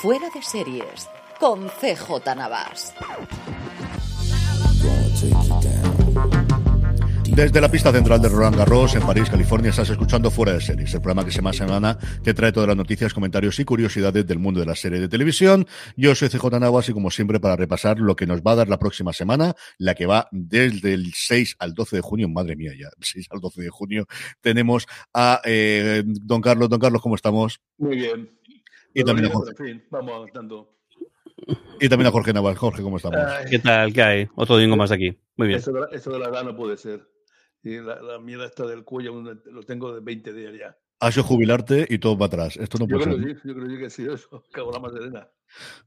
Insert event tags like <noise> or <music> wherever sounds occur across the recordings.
Fuera de Series con CJ Navas. Desde la pista central de Roland Garros, en París, California, estás escuchando Fuera de Series, el programa que semana a semana te trae todas las noticias, comentarios y curiosidades del mundo de la serie de televisión. Yo soy CJ Navas y como siempre para repasar lo que nos va a dar la próxima semana, la que va desde el 6 al 12 de junio, madre mía ya, 6 al 12 de junio, tenemos a eh, don Carlos. Don Carlos, ¿cómo estamos? Muy bien. Y también, a Jorge, en fin, vamos dando. y también a Jorge Naval. Jorge, ¿cómo estamos? Ay, ¿Qué tal? ¿Qué hay? Otro domingo más aquí. Muy bien. eso, de la, eso de la edad no puede ser. Y la, la mierda esta del cuello lo tengo de 20 días ya. Has de jubilarte y todo va atrás. Esto no Yo puede creo, ser. que sí, yo creo que sí, eso. <laughs> Cago la más serena.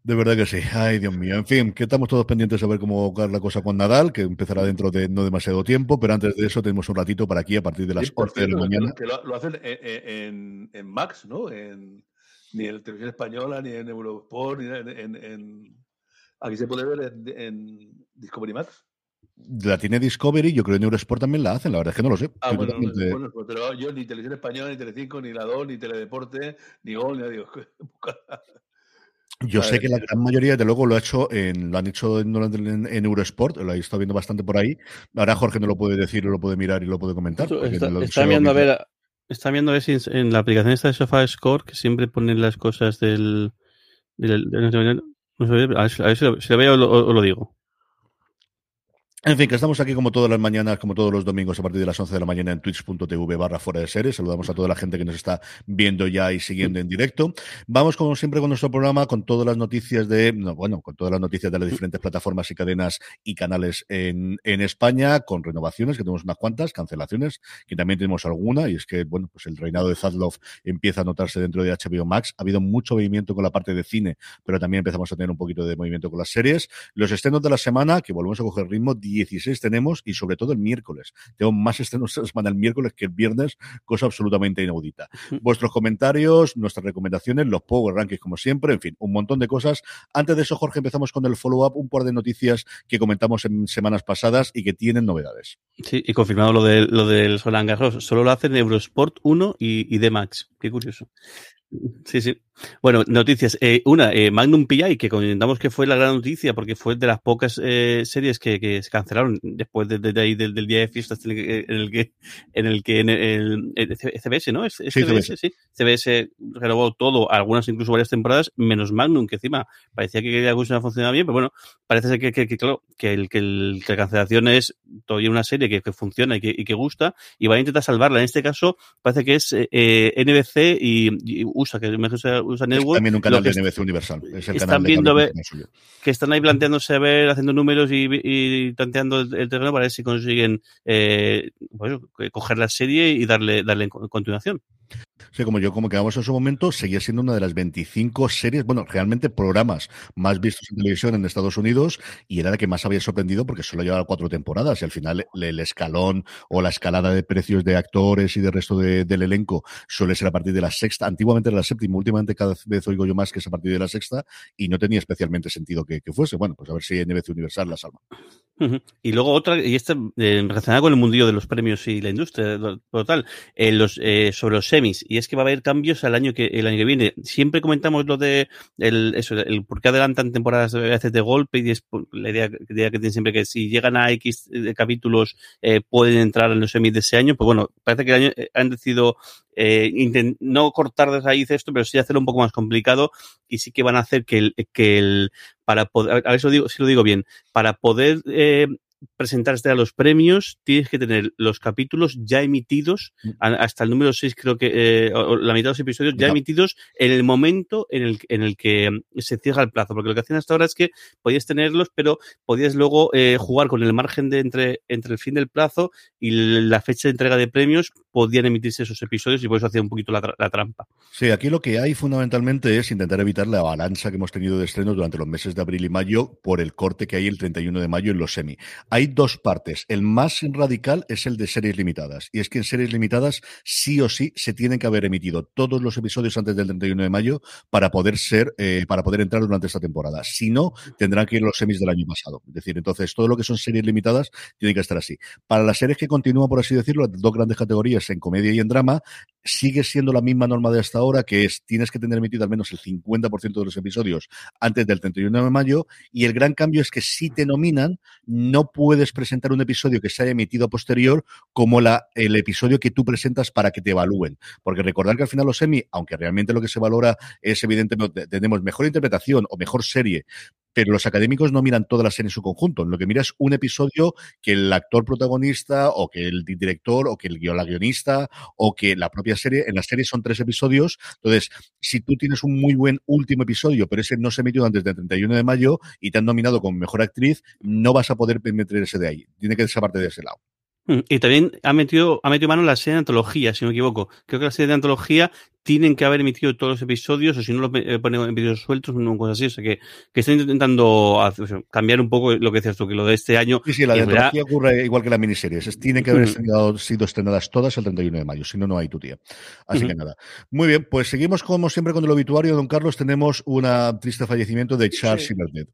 De verdad que sí. Ay, Dios mío. En fin, que estamos todos pendientes a ver cómo va la cosa con Nadal, que empezará dentro de no demasiado tiempo, pero antes de eso tenemos un ratito para aquí a partir de las Sí, por 11 de la mañana. Que lo, lo hacen en, en- en Max, ¿no? En, ni en Televisión Española, ni en Eurosport, ni en. en- en- aquí se puede ver en, en Discovery Max. La tiene Discovery, yo creo que en Eurosport también la hacen, la verdad es que no lo sé. Ah, bueno, no, totalmente- bueno, pues, pero yo ni Televisión Española, ni Telecinco, ni La 2, ni Teledeporte, ni Gol, ni digo, <laughs> Yo sé que la gran mayoría, de luego, lo ha hecho en, lo han hecho en, en- en Eurosport, lo he estado viendo bastante por ahí. Ahora Jorge no lo puede decir, lo puede mirar y lo puede comentar. Está, lo- está viendo a ver, está viendo si en la aplicación esta de Sofá Score, que siempre ponen las cosas del. del- del- del- a ver si, lo, si lo veo o lo, o lo digo. En fin, que estamos aquí como todas las mañanas, como todos los domingos a partir de las 11 de la mañana en twitch.tv barra fuera de series. Saludamos a toda la gente que nos está viendo ya y siguiendo en directo. Vamos como siempre con nuestro programa, con todas las noticias de, no, bueno, con todas las noticias de las diferentes plataformas y cadenas y canales en, en España, con renovaciones, que tenemos unas cuantas, cancelaciones, que también tenemos alguna, y es que, bueno, pues el reinado de Zadlov empieza a notarse dentro de HBO Max. Ha habido mucho movimiento con la parte de cine, pero también empezamos a tener un poquito de movimiento con las series. Los estrenos de la semana, que volvemos a coger ritmo, 16 tenemos y sobre todo el miércoles. Tengo más estrenos esta semana el miércoles que el viernes, cosa absolutamente inaudita. Vuestros comentarios, nuestras recomendaciones, los Power Rankings como siempre, en fin, un montón de cosas. Antes de eso, Jorge, empezamos con el follow-up, un par de noticias que comentamos en semanas pasadas y que tienen novedades. Sí, y confirmado lo, de, lo del Roland Garros. Solo lo hacen Eurosport 1 y, y D-Max. Qué curioso. Sí, sí. Bueno, noticias. Eh, una, eh, Magnum PI, que comentamos que fue la gran noticia porque fue de las pocas eh, series que, que se cancelaron después de, de- de ahí del, del día de fiestas en el que, en el que, en el, el, el CBS, ¿no? Es, es Sí, CBS, sí. CBS renovó todo, algunas incluso varias temporadas, menos Magnum, que encima parecía que la cosa funcionaba bien, pero bueno, parece ser que, que, claro, que, el, que, la cancelación es todavía una serie que, funciona y que, y que gusta y va a intentar salvarla. En este caso, parece que es eh, NBC y, y USA, que mejor se USA Es Network. también un canal de NBC Universal. Es el están canal de viendo cable a ver- que están ahí planteándose a ver, haciendo números y, y tanteando el, el terreno para ver si consiguen eh, pues, coger la serie y darle, darle continuación. Sí, como yo, como quedamos en su momento, seguía siendo una de las 25 series, bueno, realmente programas más vistos en televisión en Estados Unidos y era la que más había sorprendido porque solo llevaba cuatro temporadas y al final el, escalón o la escalada de precios de actores y del resto de- del elenco suele ser a partir de la sexta, antiguamente era la séptima, últimamente cada vez oigo yo más que es a partir de la sexta y no tenía especialmente sentido que, que fuese. Bueno, pues a ver si NBC Universal la salva. Y luego otra, y esta eh, relacionada con el mundillo de los premios y la industria total, eh, eh, sobre los semis, y es que va a haber cambios al año que el año que viene. Siempre comentamos lo de el, eso, el por qué adelantan temporadas a veces de golpe, y es la idea, idea que tienen siempre que si llegan a X capítulos pueden entrar en los semis de ese año. Pues bueno, parece que el año, han decidido eh, no cortar de raíz esto, pero sí hacerlo un poco más complicado y sí que van a hacer que el, que el para poder, a lo digo, si lo digo bien, para poder eh, presentarte a los premios, tienes que tener los capítulos ya emitidos, a- hasta el número 6 creo que, eh, o- la mitad de los episodios ya No. emitidos en el momento en el, en el que mm, se cierra el plazo, porque lo que hacían hasta ahora es que podías tenerlos, pero podías luego eh, jugar con el margen de entre, entre el fin del plazo y la fecha de entrega de premios, podían emitirse esos episodios y por eso hacía un poquito la, la trampa. Sí, aquí lo que hay fundamentalmente es intentar evitar la avalancha que hemos tenido de estrenos durante los meses de abril y mayo por el corte que hay el 31 de mayo en los semi. Hay dos partes. El más radical es el de series limitadas. Y es que en series limitadas sí o sí se tienen que haber emitido todos los episodios antes del 31 de mayo para poder ser, eh, para poder entrar durante esta temporada. Si no, tendrán que ir los semis del año pasado. Es decir, entonces todo lo que son series limitadas tiene que estar así. Para las series que continúan, por así decirlo, las dos grandes categorías en comedia y en drama, sigue siendo la misma norma de hasta ahora, que es tienes que tener emitido al menos el 50% de los episodios antes del 31 de mayo, y el gran cambio es que si te nominan, no puedes presentar un episodio que se haya emitido posterior como la, el episodio que tú presentas para que te evalúen. Porque recordar que al final los semi, aunque realmente lo que se valora es evidentemente, tenemos mejor interpretación o mejor serie, pero los académicos no miran toda la serie en su conjunto. Lo que mira es un episodio que el actor protagonista o que el di- director o que el la guionista o que la propia serie, en la serie son tres episodios. Entonces, si tú tienes un muy buen último episodio, pero ese no se emitió antes del 31 de mayo y te han nominado como mejor actriz, no vas a poder meter ese de ahí. Tiene que parte de ese lado. Mm, Y también ha metido, ha metido mano en la serie de antología, si no me equivoco. Creo que la serie de antología tienen que haber emitido todos los episodios, o si no los eh, ponen en vídeos sueltos, una cosa así. O sea que, que están intentando hacer- o sea, cambiar un poco lo que decías tú, que lo de este año. Sí, sí, la de antología ocurre igual que las miniseries. Es- Tienen que haber estrenado- sido estrenadas todas el 31 de mayo, si no, no hay tu tía. Así que nada. Muy bien, pues seguimos como siempre con el obituario, don Carlos. Tenemos un triste fallecimiento de Charles Sí. Silvernet.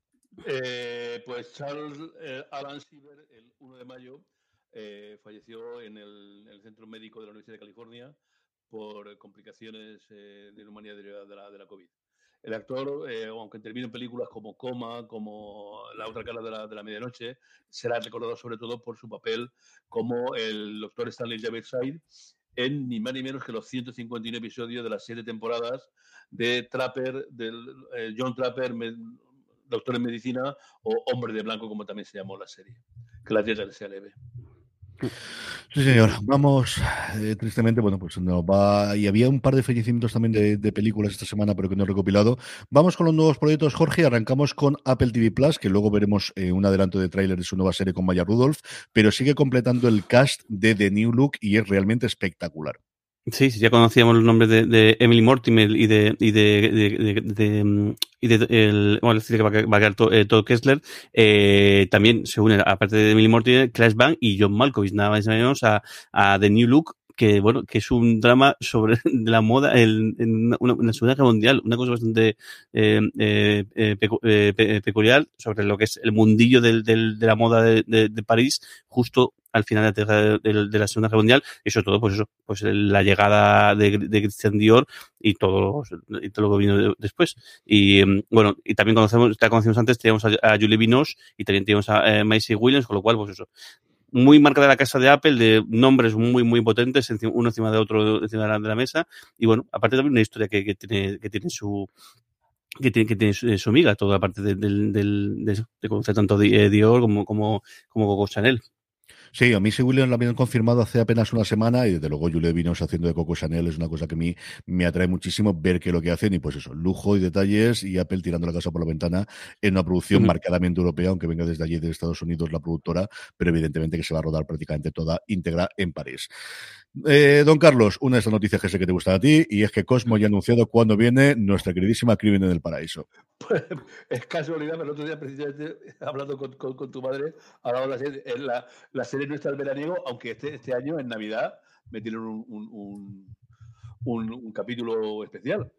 Eh, pues Charles eh, Alan Silver, el 1 de mayo, eh, falleció en el, en el Centro Médico de la Universidad de California por complicaciones eh, de neumonía derivada de la, COVID. El actor, eh, aunque intervino en películas como Coma, como La otra cara de la, medianoche, será recordado sobre todo por su papel como el doctor Stanley Javerside en ni más ni menos que los 151 episodios de las siete temporadas de Trapper, del eh, John Trapper, doctor en medicina, o Hombre de Blanco, como también se llamó la serie. Que la tierra le sea leve. Sí, señor. Vamos, eh, tristemente, bueno, pues nos va. Y había un par de fallecimientos también de, de películas esta semana, pero que no he recopilado. Vamos con los nuevos proyectos, Jorge. Arrancamos con Apple TV Plus, que luego veremos eh, un adelanto de tráiler de su nueva serie con Maya Rudolph, pero sigue completando el cast de The New Look y es realmente espectacular. Sí, sí, ya conocíamos los nombres de, de Emily Mortimer y de y de, de, mm, y de el bueno, decir que va, va a quedar To- eh, Kessler, eh, también se une, aparte de Emily Mortimer, Clash Bang y John Malkovich, nada más y menos a, a The New Look, que bueno, que es un drama sobre <laughs> la moda en, en una, una Segunda Guerra Mundial, una cosa bastante eh, eh, eh, eh, pe- peculiar sobre lo que es el mundillo del, del- de la moda de- de París, justo al final de, la- de- de la Segunda Guerra Mundial, y sobre todo, pues eso, pues la llegada de, Christian Dior y todo, y todo lo que vino de- después. Y mm, bueno, y también conocemos, ya conocimos antes, teníamos a, Julie Binoche y también teníamos a eh, Macy Williams, con lo cual, pues eso, muy marca de la casa de Apple, de nombres muy, muy potentes, uno encima de otro, encima de la, de la mesa. Y bueno, aparte también una historia que, tiene, que tiene su, que tiene, que tiene su, miga, toda la parte de, del, de, de conocer tanto eh, Dior como, como, como Coco Chanel. Sí, a mí sí Williams la habían confirmado hace apenas una semana y desde luego Julie Vinos haciendo de Coco Chanel es una cosa que a mí me atrae muchísimo ver qué es lo que hacen y pues eso, lujo y detalles y Apple tirando la casa por la ventana en una producción Ujú. marcadamente europea, aunque venga desde allí de Estados Unidos la productora, pero evidentemente que se va a rodar prácticamente toda íntegra en París. Eh, don Carlos, una de esas noticias que sé que te gusta a ti y es que Cosmo ya ha anunciado cuándo viene nuestra queridísima Crimen en el Paraíso. Pues, es casualidad, pero el otro día, precisamente, hablando con, con- con tu madre, hablaba de la serie nuestra del veraniego, aunque este, este año, en Navidad, metieron un, un, un, un- capítulo especial.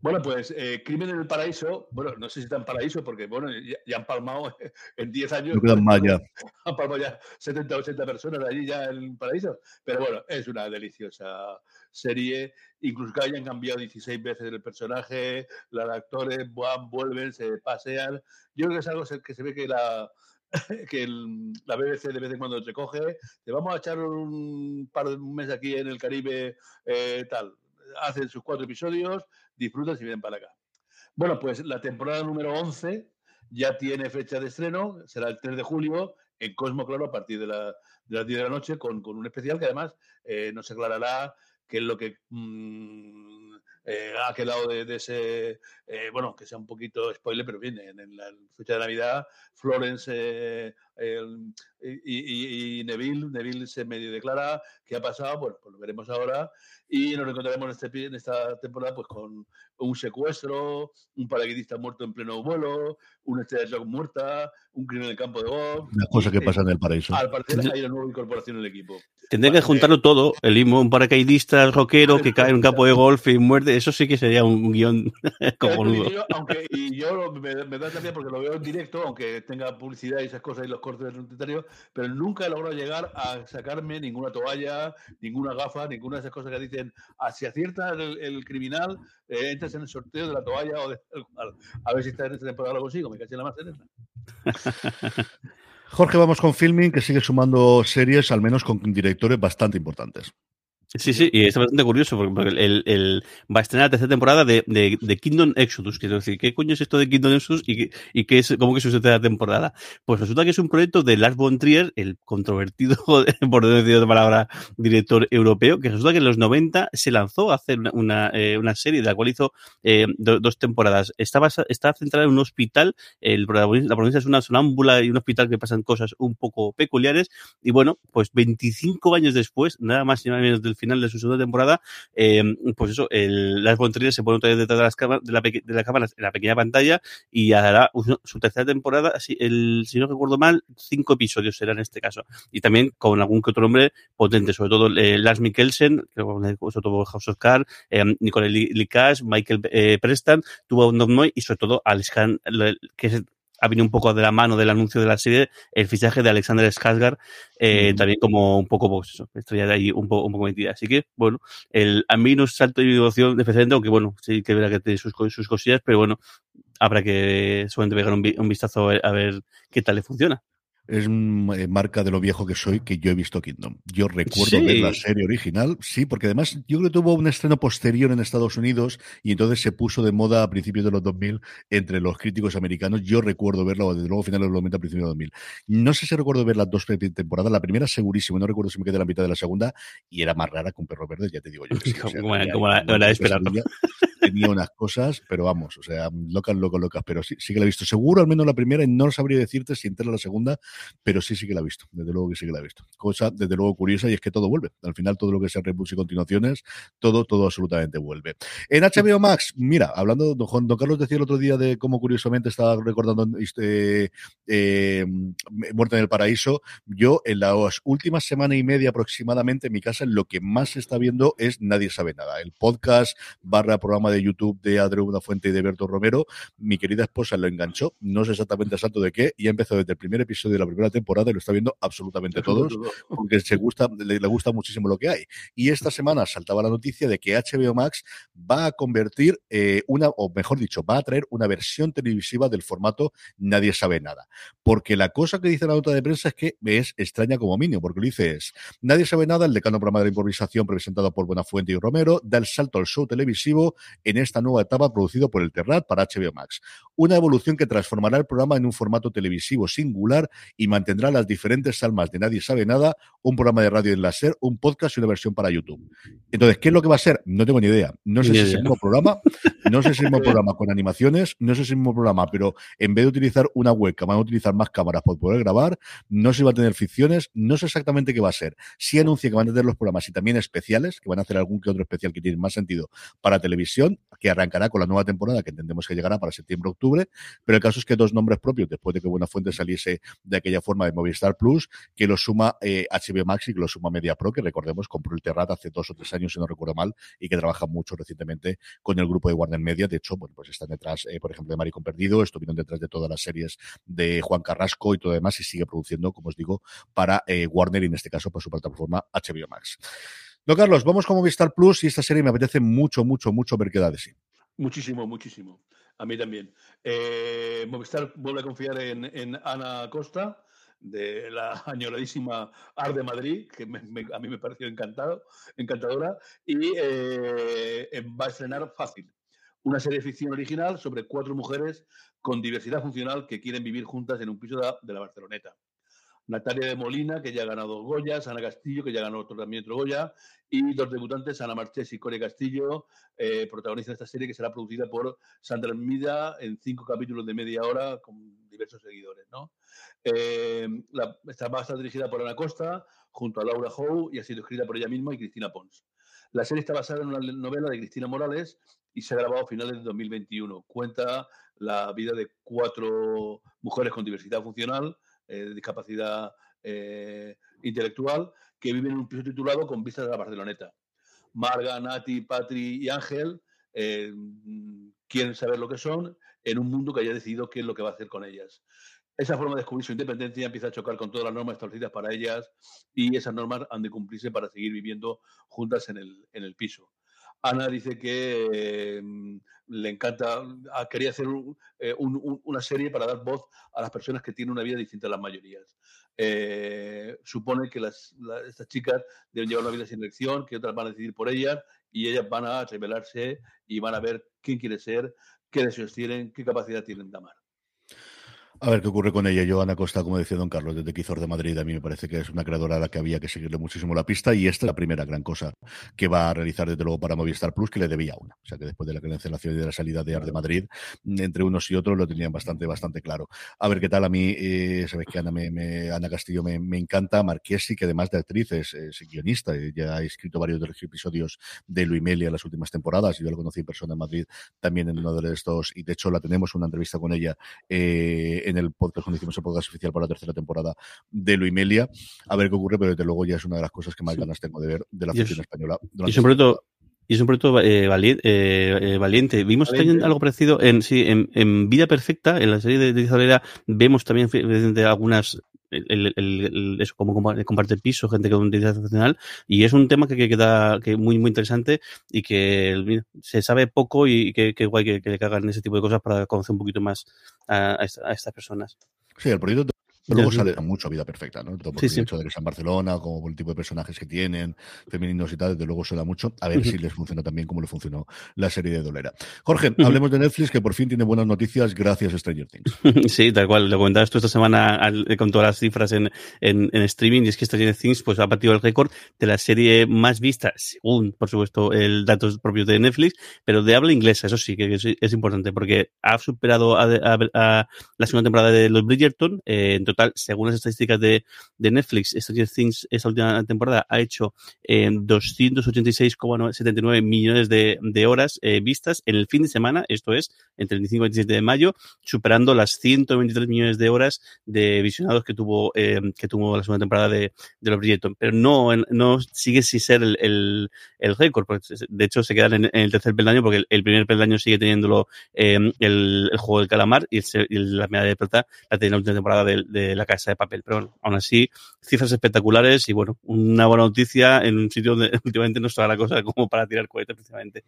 Bueno, pues eh, Crimen en el Paraíso, bueno, no sé si está en Paraíso, porque bueno, ya, ya han palmado <laughs> en 10 años. No quedan más ya. <laughs> Han palmado ya 70 o 80 personas allí ya en el Paraíso. Pero bueno, es una deliciosa serie. Incluso que hayan cambiado 16 veces el personaje, los actores van, vuelven, se pasean. Yo creo que es algo que se ve que la, <laughs> que el- la BBC de vez en cuando te coge, te vamos a echar un par de un mes aquí en el Caribe, eh, tal. Hacen sus cuatro episodios, disfrutan y vienen para acá. Bueno, pues la temporada número 11 ya tiene fecha de estreno, será el 3 de julio, en Cosmo, claro, a partir de, la, de las 10 de la noche, con, con un especial que además eh, nos aclarará qué es lo que mm, eh, ha quedado de, de ese, eh, bueno, que sea un poquito spoiler, pero viene en, en la fecha de Navidad, Florence eh, el- y, y- y Neville, Neville se medio declara qué ha pasado, bueno, pues lo veremos ahora y nos encontraremos en, este, en esta temporada pues con un secuestro, un paracaidista muerto en pleno vuelo, una estrella de shock muerta, un crimen en el campo de golf. Una cosa que Eh, pasa en el paraíso. Al parecer hay una nueva incorporación en el equipo. Tendría que juntarlo todo, el mismo, un paracaidista, el rockero que cae en un campo de golf y muerde, eso sí que sería un, guion <laughs> cojonudo. Y yo, aunque, y yo lo- me, me da también porque lo veo en directo, aunque tenga publicidad y esas cosas y los cortes del noticiario, pero nunca he logrado llegar a sacarme ninguna toalla, ninguna gafa, ninguna de esas cosas que dicen, ah, si acierta el, el criminal, eh, entras en el sorteo de la toalla o de, a ver si esta en esta temporada lo consigo, me caché en la esta. Jorge, vamos con Filming, que sigue sumando series, al menos con directores bastante importantes. Sí, sí, y es bastante curioso porque, el, va a estrenar la tercera temporada de, de, Kingdom Exodus. Quiero decir, ¿qué coño es esto de Kingdom Exodus y, y qué es, cómo que es su tercera temporada? Pues resulta que es un proyecto de Lars von Trier, el controvertido, <laughs> por decir otra palabra, director europeo, que resulta que en los 90 se lanzó a hacer una, eh, una serie de la cual hizo eh, do- dos temporadas. Está, basa- centrada en un hospital, el la protagonista es una sonámbula y un hospital que pasan cosas un poco peculiares. Y bueno, pues 25 años después, nada más y nada menos del final de su segunda temporada, eh, pues eso, el Lars von se pone detrás de las cámaras, de la, de las cámaras en la pequeña pantalla y hará su tercera temporada, así, el, si no recuerdo mal, cinco episodios será en este caso. Y también con algún que otro nombre potente, sobre todo eh, Lars Mikkelsen, que sobre todo House of Cards, eh, Nicole Licash, Michael eh, Preston, tuvo un y sobre todo Alex Khan, que es ha venido un poco de la mano del anuncio de la serie, el fichaje de Alexander Skarsgård, eh, Mm. también como un poco, pues eso, estrella de ahí un poco, un poco metida. Así que, bueno, el, a mí no es salto de innovación especialmente, aunque bueno, sí que verá que tiene sus, sus cosillas, pero bueno, habrá que solamente pegar un, un vistazo a ver, a ver qué tal le funciona. Es eh, marca de lo viejo que soy que yo he visto Kingdom. Yo recuerdo Sí. ver la serie original, sí, porque además yo creo que tuvo un estreno posterior en Estados Unidos y entonces se puso de moda a principios de los 2000 entre los críticos americanos. Yo recuerdo verla, o desde luego finales de los 90, a principios de los 2000. No sé si recuerdo ver las dos temporadas. La primera segurísimo, no recuerdo si me quedé la mitad de la segunda y era más rara que un perro verde, ya te digo yo. Que sí, <laughs> Como tenía como de. <laughs> Tenía unas cosas, pero vamos, o sea, locas, locas, locas, pero sí, sí que la he visto. Seguro al menos la primera y no sabría decirte si entera la segunda, pero sí, sí que la he visto. Desde luego que sí que la he visto. Cosa, desde luego, curiosa y es que todo vuelve. Al final, todo lo que sea reboots y continuaciones, todo, todo absolutamente vuelve. En HBO Max, mira, hablando, don, don Carlos decía el otro día de cómo curiosamente estaba recordando este, eh, Muerte en el Paraíso. Yo, en las últimas semana y media aproximadamente, en mi casa, lo que más se está viendo es Nadie sabe nada. El podcast barra programa de YouTube de Una Fuente y de Berto Romero. Mi querida esposa lo enganchó, no sé exactamente a salto de qué, y ha empezado desde el primer episodio de la primera temporada y lo está viendo absolutamente todos, porque se gusta, le, le gusta muchísimo lo que hay. Y esta semana saltaba la noticia de que HBO Max va a convertir eh, una, o mejor dicho, va a traer una versión televisiva del formato Nadie sabe nada. Porque la cosa que dice la nota de prensa es que es extraña como mínimo, porque lo dice es, Nadie sabe nada, el decano programa de la improvisación presentado por Buenafuente y Romero, da el salto al show televisivo en esta nueva etapa producido por el Terrat para HBO Max. Una evolución que transformará el programa en un formato televisivo singular y mantendrá las diferentes almas de Nadie sabe nada, un programa de radio en la SER, un podcast y una versión para YouTube. Entonces, ¿qué es lo que va a ser? No tengo ni idea. No sé Ni si es el mismo programa, no sé si es el mismo <laughs> programa con animaciones, no sé si es el mismo programa, pero en vez de utilizar una webcam, van a utilizar más cámaras para poder grabar, no sé si va a tener ficciones, no sé exactamente qué va a ser. Sí anuncia que van a tener los programas y también especiales, que van a hacer algún que otro especial que tiene más sentido para televisión, que arrancará con la nueva temporada, que entendemos que llegará para septiembre-octubre, pero el caso es que dos nombres propios, después de que Buenafuente saliese de aquella forma de Movistar Plus, que lo suma eh, HBO Max y que lo suma Media Pro, que recordemos compró el Terrat hace dos o tres años, si no recuerdo mal, y que trabaja mucho recientemente con el grupo de Warner Media. De hecho, bueno, pues están detrás, eh, por ejemplo, de Maricón Perdido, estuvieron detrás de todas las series de Juan Carrasco y todo demás, y sigue produciendo, como os digo, para eh, Warner y en este caso para su plataforma HBO Max. No, Carlos, vamos con Movistar Plus y esta serie me apetece mucho, mucho, mucho ver qué da de sí. Muchísimo, muchísimo. A mí también. Eh, Movistar vuelve a confiar en, Ana Costa, de la <laughs> añoradísima Ar de Madrid, que a mí me pareció encantado, encantadora, y eh, eh, va a estrenar Fácil, una serie de ficción original sobre cuatro mujeres con diversidad funcional que quieren vivir juntas en un piso de la Barceloneta. Natalia de Molina, que ya ha ganado dos Goyas, Ana Castillo, que ya ganó otro, también otro Goya, y dos debutantes, Ana Marchés y Corea Castillo, eh, protagonizan esta serie que será producida por Sandra Mida en cinco capítulos de media hora con diversos seguidores. ¿no? Eh, la- esta va a dirigida por Ana Costa, junto a Laura Howe, y ha sido escrita por ella misma y Cristina Pons. La serie está basada en una novela de Cristina Morales y se ha grabado a finales de 2021. Cuenta la vida de cuatro mujeres con diversidad funcional, eh, discapacidad eh, intelectual, que viven en un piso titulado Con vistas a la Barceloneta. Marga, Nati, Patri y Ángel eh, quieren saber lo que son en un mundo que haya decidido qué es lo que va a hacer con ellas. Esa forma de descubrir su independencia empieza a chocar con todas las normas establecidas para ellas y esas normas han de cumplirse para seguir viviendo juntas en el, en el piso. Ana dice que eh, le encanta, ah, quería hacer eh, un- un- una serie para dar voz a las personas que tienen una vida distinta a las mayorías. Eh, supone que las, la- estas chicas deben llevar una vida sin elección, que otras van a decidir por ellas y ellas van a revelarse y van a ver quién quiere ser, qué deseos tienen, qué capacidad tienen de amar. A ver qué ocurre con ella. Yo, Ana Costa, como decía Don Carlos, desde Quizor de Madrid, a mí me parece que es una creadora a la que había que seguirle muchísimo la pista y esta es la primera gran cosa que va a realizar desde luego para Movistar Plus, que le debía una. O sea que después de la cancelación y de la salida de Ar de Madrid, entre unos y otros lo tenían bastante, bastante claro. A ver qué tal. A mí, eh, sabes que Ana, me, me- Ana Castillo me, me encanta. Marquesi, que además de actriz es, guionista, ya ha escrito varios de los episodios de Luimelia en las últimas temporadas. Yo la conocí en persona en Madrid también en uno de estos, y de hecho la tenemos una entrevista con ella eh, en el podcast cuando hicimos el podcast oficial para la tercera temporada de Luimelia. A ver qué ocurre, pero desde luego ya es una de las cosas que más ganas tengo de ver de la Y ficción española. Y durante es un esta proyecto, y es un proyecto eh, valiente, eh, eh, valiente. Vimos Valiente. también algo parecido en, sí, en, en Vida Perfecta, en la serie de, de Isabela, vemos también evidentemente, algunas el, el- el- eso, como compa- comparte piso, gente con identidad funcional, y es un tema que, que queda que muy muy interesante y que se sabe poco y que, que guay que, que hagan ese tipo de cosas para conocer un poquito más a, a estas personas. Sí, el proyecto Ya, luego sí. sale mucho vida perfecta, ¿no? Tanto por Sí, el sí. hecho de que sea en Barcelona, como por el tipo de personajes que tienen, femeninos y tal, desde luego suena mucho. A ver Ujú. si les funciona también como le funcionó la serie de Dolera. Jorge, Ujú. hablemos de Netflix, que por fin tiene buenas noticias gracias a Stranger Things. <laughs> Sí, tal cual. Lo comentabas tú esta semana al- eh, con todas las cifras en, en, en streaming y es que Stranger Things pues, ha batido el récord de la serie más vista, según, por supuesto, el datos propios de Netflix, pero de habla inglesa, eso sí, que es, es importante porque ha superado a, a- a la segunda temporada de los Bridgerton. Eh, según las estadísticas de, de Netflix, Stranger Things esta última temporada ha hecho eh, 286,79 millones de, de horas eh, vistas en el fin de semana, esto es, entre el 25 y el 27 de mayo, superando las 123 millones de horas de visionados que tuvo eh, que tuvo la segunda temporada de, de los Bridgerton. Pero no, no sigue sin ser el, el, el récord. de hecho, se quedan en, el tercer peldaño porque el, el primer peldaño sigue teniéndolo eh, el, juego del calamar y, el, y la medalla de plata la tiene la última temporada de, la casa de papel. Pero bueno, aún así, cifras espectaculares y bueno, una buena noticia en un sitio donde <laughs> últimamente no está la cosa como para tirar cohetes precisamente.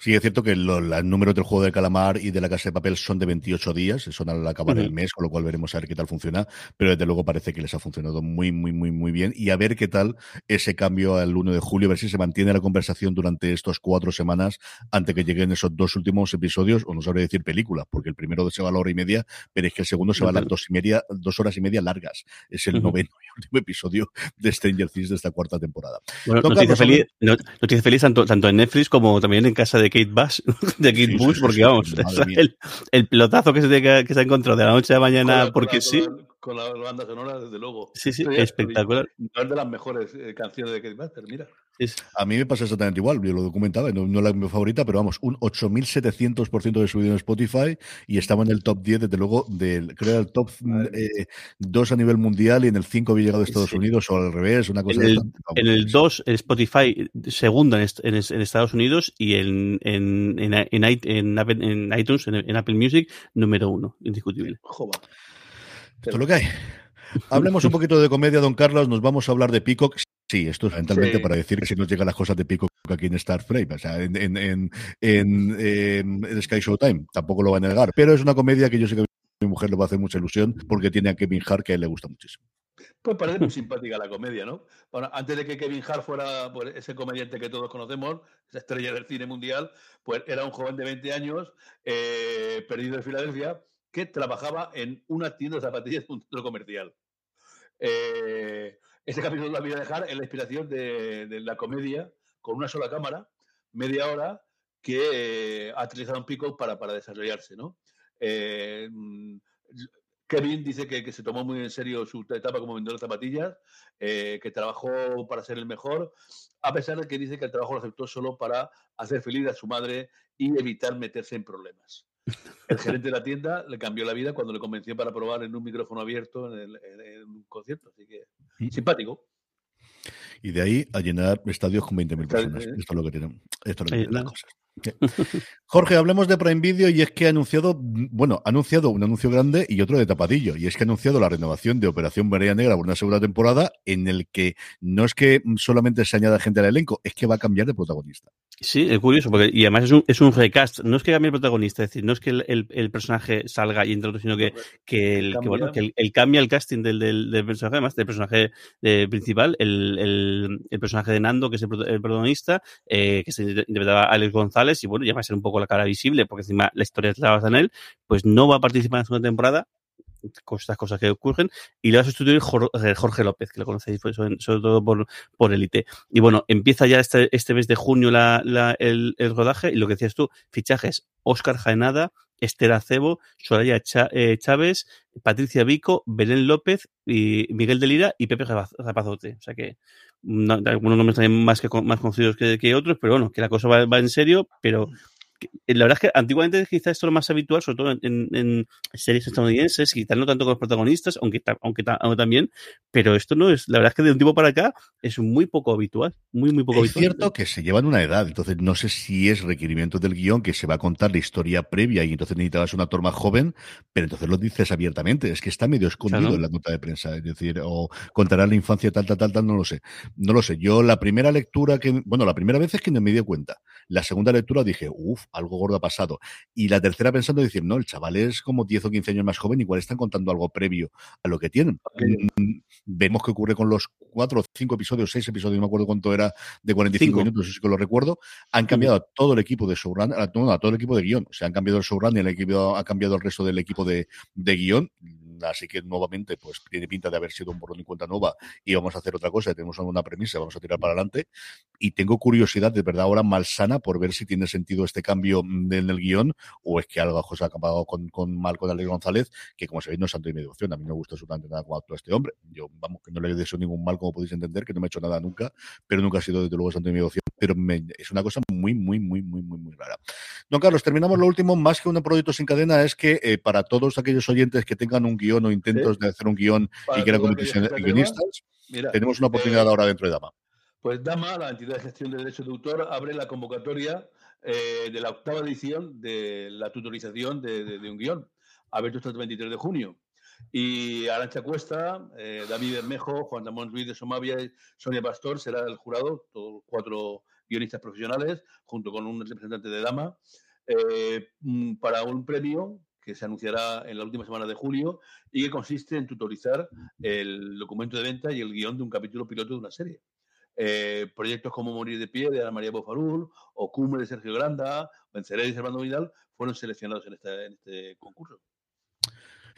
Sí, es cierto que lo- los números del juego del calamar y de la casa de papel son de 28 días, son al acabar el mes, con lo cual veremos a ver qué tal funciona, pero desde luego parece que les ha funcionado muy, muy, muy, muy bien. Y a ver qué tal ese cambio al 1 de julio, a ver si se mantiene la conversación durante estos cuatro semanas antes que lleguen esos dos últimos episodios, o no sabré decir película, porque el primero se va a la hora y media, pero es que el segundo se va a las dos y media, dos horas y media largas. Es el noveno y último episodio de Stranger Things de esta cuarta temporada. Bueno, noticia feliz, noticia feliz tanto, tanto en Netflix como también en casa de Kate Bush, de Kate <laughs> Sí, Bush, sí, porque vamos, el, el pelotazo que se, que, que se ha encontrado de la noche a la Con mañana, la- con porque la- sí, Con la, con la banda sonora, desde luego. sí, sí, espectacular. Es de las mejores eh, canciones de Kate Buster, mira. Sí, sí. A mí me pasa exactamente igual, yo lo documentaba, no, no la mi favorita, pero vamos, un 8700% de subido en Spotify y estaba en el top 10, desde luego, del, creo era el top Madre 2 a nivel mundial y en el 5 había llegado a Estados Sí. Unidos o al revés, una cosa En el, bastante en el fabulosa. 2, el Spotify segundo en, est- en, es- en Estados Unidos y en, en, en, en, i- en Apple- en iTunes, en, en Apple Music, número uno, indiscutible. Jova. Esto es lo que hay. Hablemos un poquito de comedia, don Carlos, nos vamos a hablar de Peacock. Sí, esto es fundamentalmente Sí. para decir que si nos llegan las cosas de pico aquí en Star Frame, o sea, en, en, en, en, en- en Sky Showtime, tampoco lo va a negar. Pero es una comedia que yo sé que a mi mujer le va a hacer mucha ilusión porque tiene a Kevin Hart que a él le gusta muchísimo. Pues parece muy simpática la comedia, ¿no? Bueno, antes de que Kevin Hart fuera pues, ese comediante que todos conocemos, esa estrella del cine mundial, pues era un joven de 20 años, eh, perdido en Filadelfia, que trabajaba en una tienda de zapatillas de un centro comercial. Eh, este capítulo lo voy a dejar en la inspiración de, la comedia, con una sola cámara, media hora, que eh, utilizado un pico para, para desarrollarse. Eh, mm, Kevin dice que, que se tomó muy en serio su etapa como vendedor de zapatillas, eh, que trabajó para ser el mejor, a pesar de que dice que el trabajo lo aceptó solo para hacer feliz a su madre y evitar meterse en problemas. El gerente de la tienda le cambió la vida cuando le convenció para probar en un micrófono abierto en, el- en- en un concierto. Así que Mm. simpático. Y de ahí a llenar estadios con 20.000 Está- personas. eh. Esto es lo que tienen, esto es lo que tienen las cosas. Sí. Jorge, hablemos de Prime Video y es que ha anunciado, bueno, ha anunciado un anuncio grande y otro de tapadillo, y es que ha anunciado la renovación de Operación Marea Negra por una segunda temporada en el que no es que solamente se añada gente al elenco, es que va a cambiar de protagonista. Sí, es curioso, porque y además es un, es un recast. No es que cambie el protagonista, es decir, no es que el, el- el personaje salga y entre otro, sino que, que, el, que, Cambia. bueno, que el, el cambia el casting del, del, del personaje, además, del personaje eh, principal, el, el, el personaje de Nando, que es el, prota- el protagonista, eh, que se interpretaba a Alex González, y bueno, ya va a ser un poco la cara visible, porque encima la historia es la basa en él, pues no va a participar en la segunda temporada, con estas cosas que ocurren, y le va a sustituir eh, Jorge López, que lo conocéis pues, sobre, todo por, por Elite. Y bueno, empieza ya este, este mes de junio la, el, el rodaje, y lo que decías tú, fichajes, Óscar Jaenada, Esther Acebo, Soraya eh, Chávez, Patricia Vico, Belén López, y Miguel de Lira y Pepe Rapazote. O sea que algunos nombres también más, que, más conocidos que, que otros, pero bueno, que la cosa va, va en serio, pero la verdad es que antiguamente quizás esto era lo más habitual, sobre todo en, series estadounidenses, quizás no tanto con los protagonistas, aunque, aunque, aunque también, pero esto no es, la verdad es que de un tiempo para acá es muy poco habitual, muy, muy poco Es habitual. cierto que se llevan una edad, entonces no sé si es requerimiento del guion que se va a contar la historia previa y entonces necesitabas un actor más joven, pero entonces lo dices abiertamente, es que está medio escondido Claro. en la nota de prensa, es decir, o contará la infancia tal, tal, tal, tal, no lo sé. No lo sé, yo la primera lectura que, bueno, la primera vez es que no me di cuenta, la segunda lectura dije, uff, algo gordo ha pasado, y la tercera pensando decir, no, el chaval es como 10 o 15 años más joven, igual están contando algo previo a lo que tienen. Mm, Vemos qué ocurre con los cuatro o cinco episodios, seis episodios, no me acuerdo cuánto era de 45 Cinco. minutos, sí que lo recuerdo, han cambiado a todo el equipo de showrun, a, no, a todo el equipo de guion. O sea, han cambiado el showrun y el equipo ha cambiado el resto del equipo de, de guion. Así que nuevamente, pues tiene pinta de haber sido un borrón y cuenta nueva y vamos a hacer otra cosa, tenemos alguna premisa, vamos a tirar para adelante. Y tengo curiosidad, de verdad, ahora malsana por ver si tiene sentido este cambio mm, en el guion o es que algo se ha acabado con, con mal con Alex González, que como sabéis no es santo y medio opción. A mí no me gusta absolutamente nada cómo actúa este hombre. Yo, vamos, que no le deseo ningún mal, como podéis entender, que no me ha hecho nada nunca, pero nunca ha sido desde luego santo y medio opción. Pero me- es una cosa muy, muy, muy, muy, muy, muy rara. Don Carlos, terminamos lo último. Más que un proyecto sin cadena, es que eh, para todos aquellos oyentes que tengan un guion o intentos Sí. de hacer un guion Para y que atrevan, guionistas, Mira, tenemos una oportunidad eh, ahora dentro de Dama. Pues Dama, la entidad de gestión de derechos de autor, abre la convocatoria eh, de la octava edición de la tutorización de, de- de un guion, abierto hasta el 23 de junio. Y Arancha Cuesta, eh, David Bermejo, Juan Ramón Ruiz de Somavia y Sonia Pastor será el jurado, todos cuatro guionistas profesionales, junto con un representante de Dama, eh, mm, para un premio que se anunciará en la última semana de julio y que consiste en tutorizar el documento de venta y el guion de un capítulo piloto de una serie. Eh, proyectos como Morir de Pie de Ana María Bofarul o Cumbre de Sergio Granda, Venceré de Servando Vidal fueron seleccionados en, este concurso.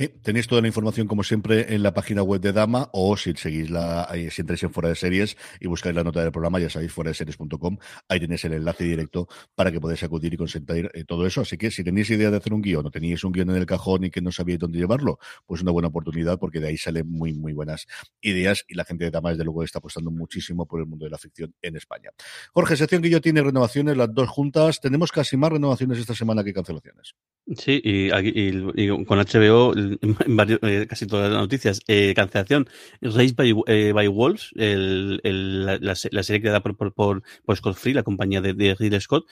Tenéis toda la información, como siempre, en la página web de Dama o si seguís la, si entráis en Fuera de Series y buscáis la nota del programa, ya sabéis, fuera de series.com, ahí tenéis el enlace directo para que podáis acudir y consentir eh, todo eso. Así que si tenéis idea de hacer un guion o tenéis un guion en el cajón y que no sabíais dónde llevarlo, pues una buena oportunidad porque de ahí salen muy, muy buenas ideas y la gente de Dama, desde luego, está apostando muchísimo por el mundo de la ficción en España. Jorge, sección que yo tiene renovaciones, las dos juntas. Tenemos casi más renovaciones esta semana que cancelaciones. Sí, y con HBO, en <laughs> varios- eh, casi todas las noticias, eh, cancelación, Raised by, eh, by Wolves, el, el- la, la se- la serie creada por, por, por, por Scott Free, la compañía de, de Ridley Scott,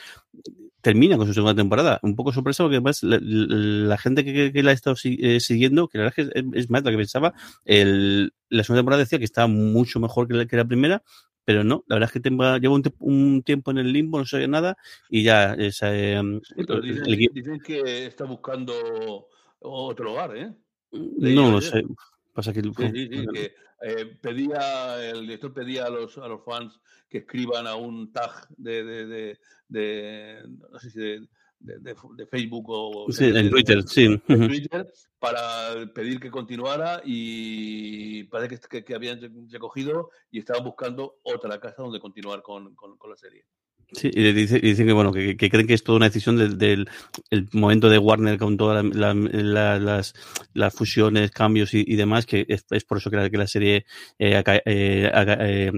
termina con su segunda temporada. Un poco sorpresa porque además la, la- la gente que, que- que la ha estado si- eh, siguiendo, que la verdad es que es, es más de lo que pensaba, el, la segunda temporada decía que estaba mucho mejor que la, que la primera, pero no, la verdad es que llevo un, un, tiempo en el limbo, no sé nada, y ya esa, eh, dicen, el, dicen, que está buscando otro hogar, ¿eh? No lo sé. Pasa que, sí, sí, sí, que eh, pedía, el director pedía a los, a los fans que escriban a un tag de, de, de, de no sé si de, de, de, Facebook o sí, en Twitter, sí. Twitter para pedir que continuara y parece que, que, que, habían recogido y estaban buscando otra casa donde continuar con, con, con la serie. Sí, y dicen dice que bueno, que, que, creen que es toda una decisión del, del el momento de Warner con todas la, la, las, las fusiones, cambios y, y demás, que es, es, por eso que la, que la serie eh, eh, eh,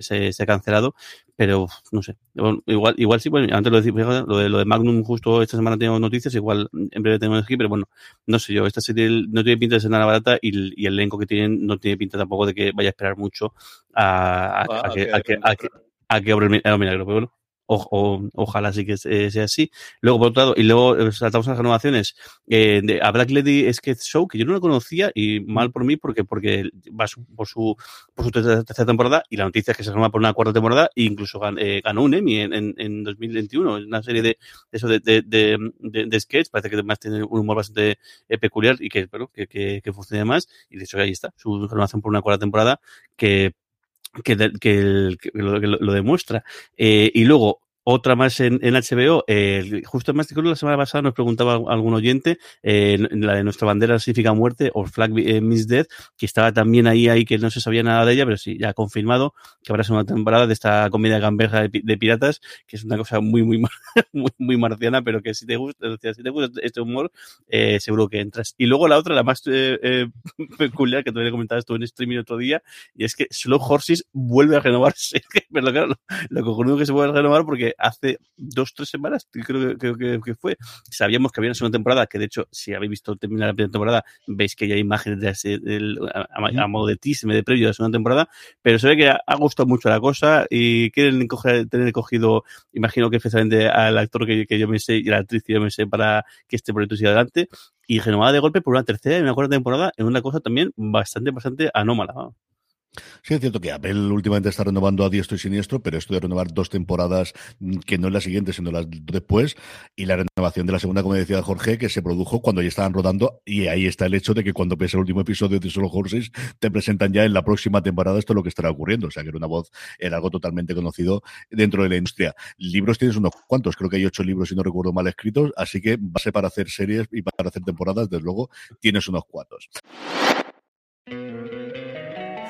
se, se, ha cancelado, pero no sé, bueno, igual, igual sí, bueno, antes lo decía, lo de, lo de Magnum justo esta semana tengo noticias, igual en breve tenemos aquí, pero bueno, no sé yo, esta serie no tiene pinta de ser nada barata y, y el elenco que tienen no tiene pinta tampoco de que vaya a esperar mucho a, a que, a, que, obre el milagro, pero bueno. O, o, ojalá sí que eh, sea así. Luego, por otro lado, y luego eh, saltamos a las renovaciones eh, de a Black Lady Sketch Show, que yo no lo conocía y mal por mí porque, porque va su, por, su, por su tercera, temporada y la noticia es que se renueva por una cuarta temporada e incluso gan, eh, ganó un Emmy en, en, en 2021, una serie de eso de, de, de, sketch, parece que además tiene un humor bastante eh, peculiar y que, bueno, que, que, que funciona más y de hecho ahí está, su renovación por una cuarta temporada que que, que, que, lo, que, lo, demuestra. Eh, y luego, otra más en, HBO, eh, justo más creo la semana pasada nos preguntaba algún oyente, eh, la de nuestra bandera significa muerte, o Flag eh, Miss Death, que estaba también ahí, ahí que no se sabía nada de ella, pero sí, ya ha confirmado que habrá una temporada de esta comedia gamberja de, de, piratas, que es una cosa muy, muy, <laughs> muy, muy marciana, pero que si te gusta, si te gusta este humor, eh, seguro que entras. Y luego la otra, la más eh, <laughs> peculiar, que todavía comentabas tú en streaming otro día, y es que Slow Horses vuelve a renovarse, <laughs> pero claro, lo, lo cojonudo que se vuelve a renovar porque hace dos, tres semanas, creo, creo que, que, fue, sabíamos que había una segunda temporada, que de hecho, si habéis visto terminar la primera temporada, veis que ya hay imágenes de ese, del, a, a, modo de teaser, de previo de la segunda temporada, pero se ve que ha, ha gustado mucho la cosa y quieren coger, tener cogido, imagino que especialmente al actor que, que yo me sé y a la actriz que yo me sé para que este proyecto siga adelante, y renovada de golpe por una tercera y una cuarta temporada en una cosa también bastante, bastante anómala. ¿no? Sí, es cierto que Apple últimamente está renovando a diestro y siniestro, pero esto de renovar dos temporadas mm, que no es la siguiente, sino las después, y la renovación de la segunda, como decía Jorge, que se produjo cuando ya estaban rodando, y ahí está el hecho de que cuando ves el último episodio de Solo Horses, te presentan ya en la próxima temporada esto es lo que estará ocurriendo. O sea, que era una voz, era algo totalmente conocido dentro de la industria. Libros tienes unos cuantos, creo que hay ocho libros, si no recuerdo mal, escritos, así que base para hacer series y para hacer temporadas, desde luego, tienes unos cuantos.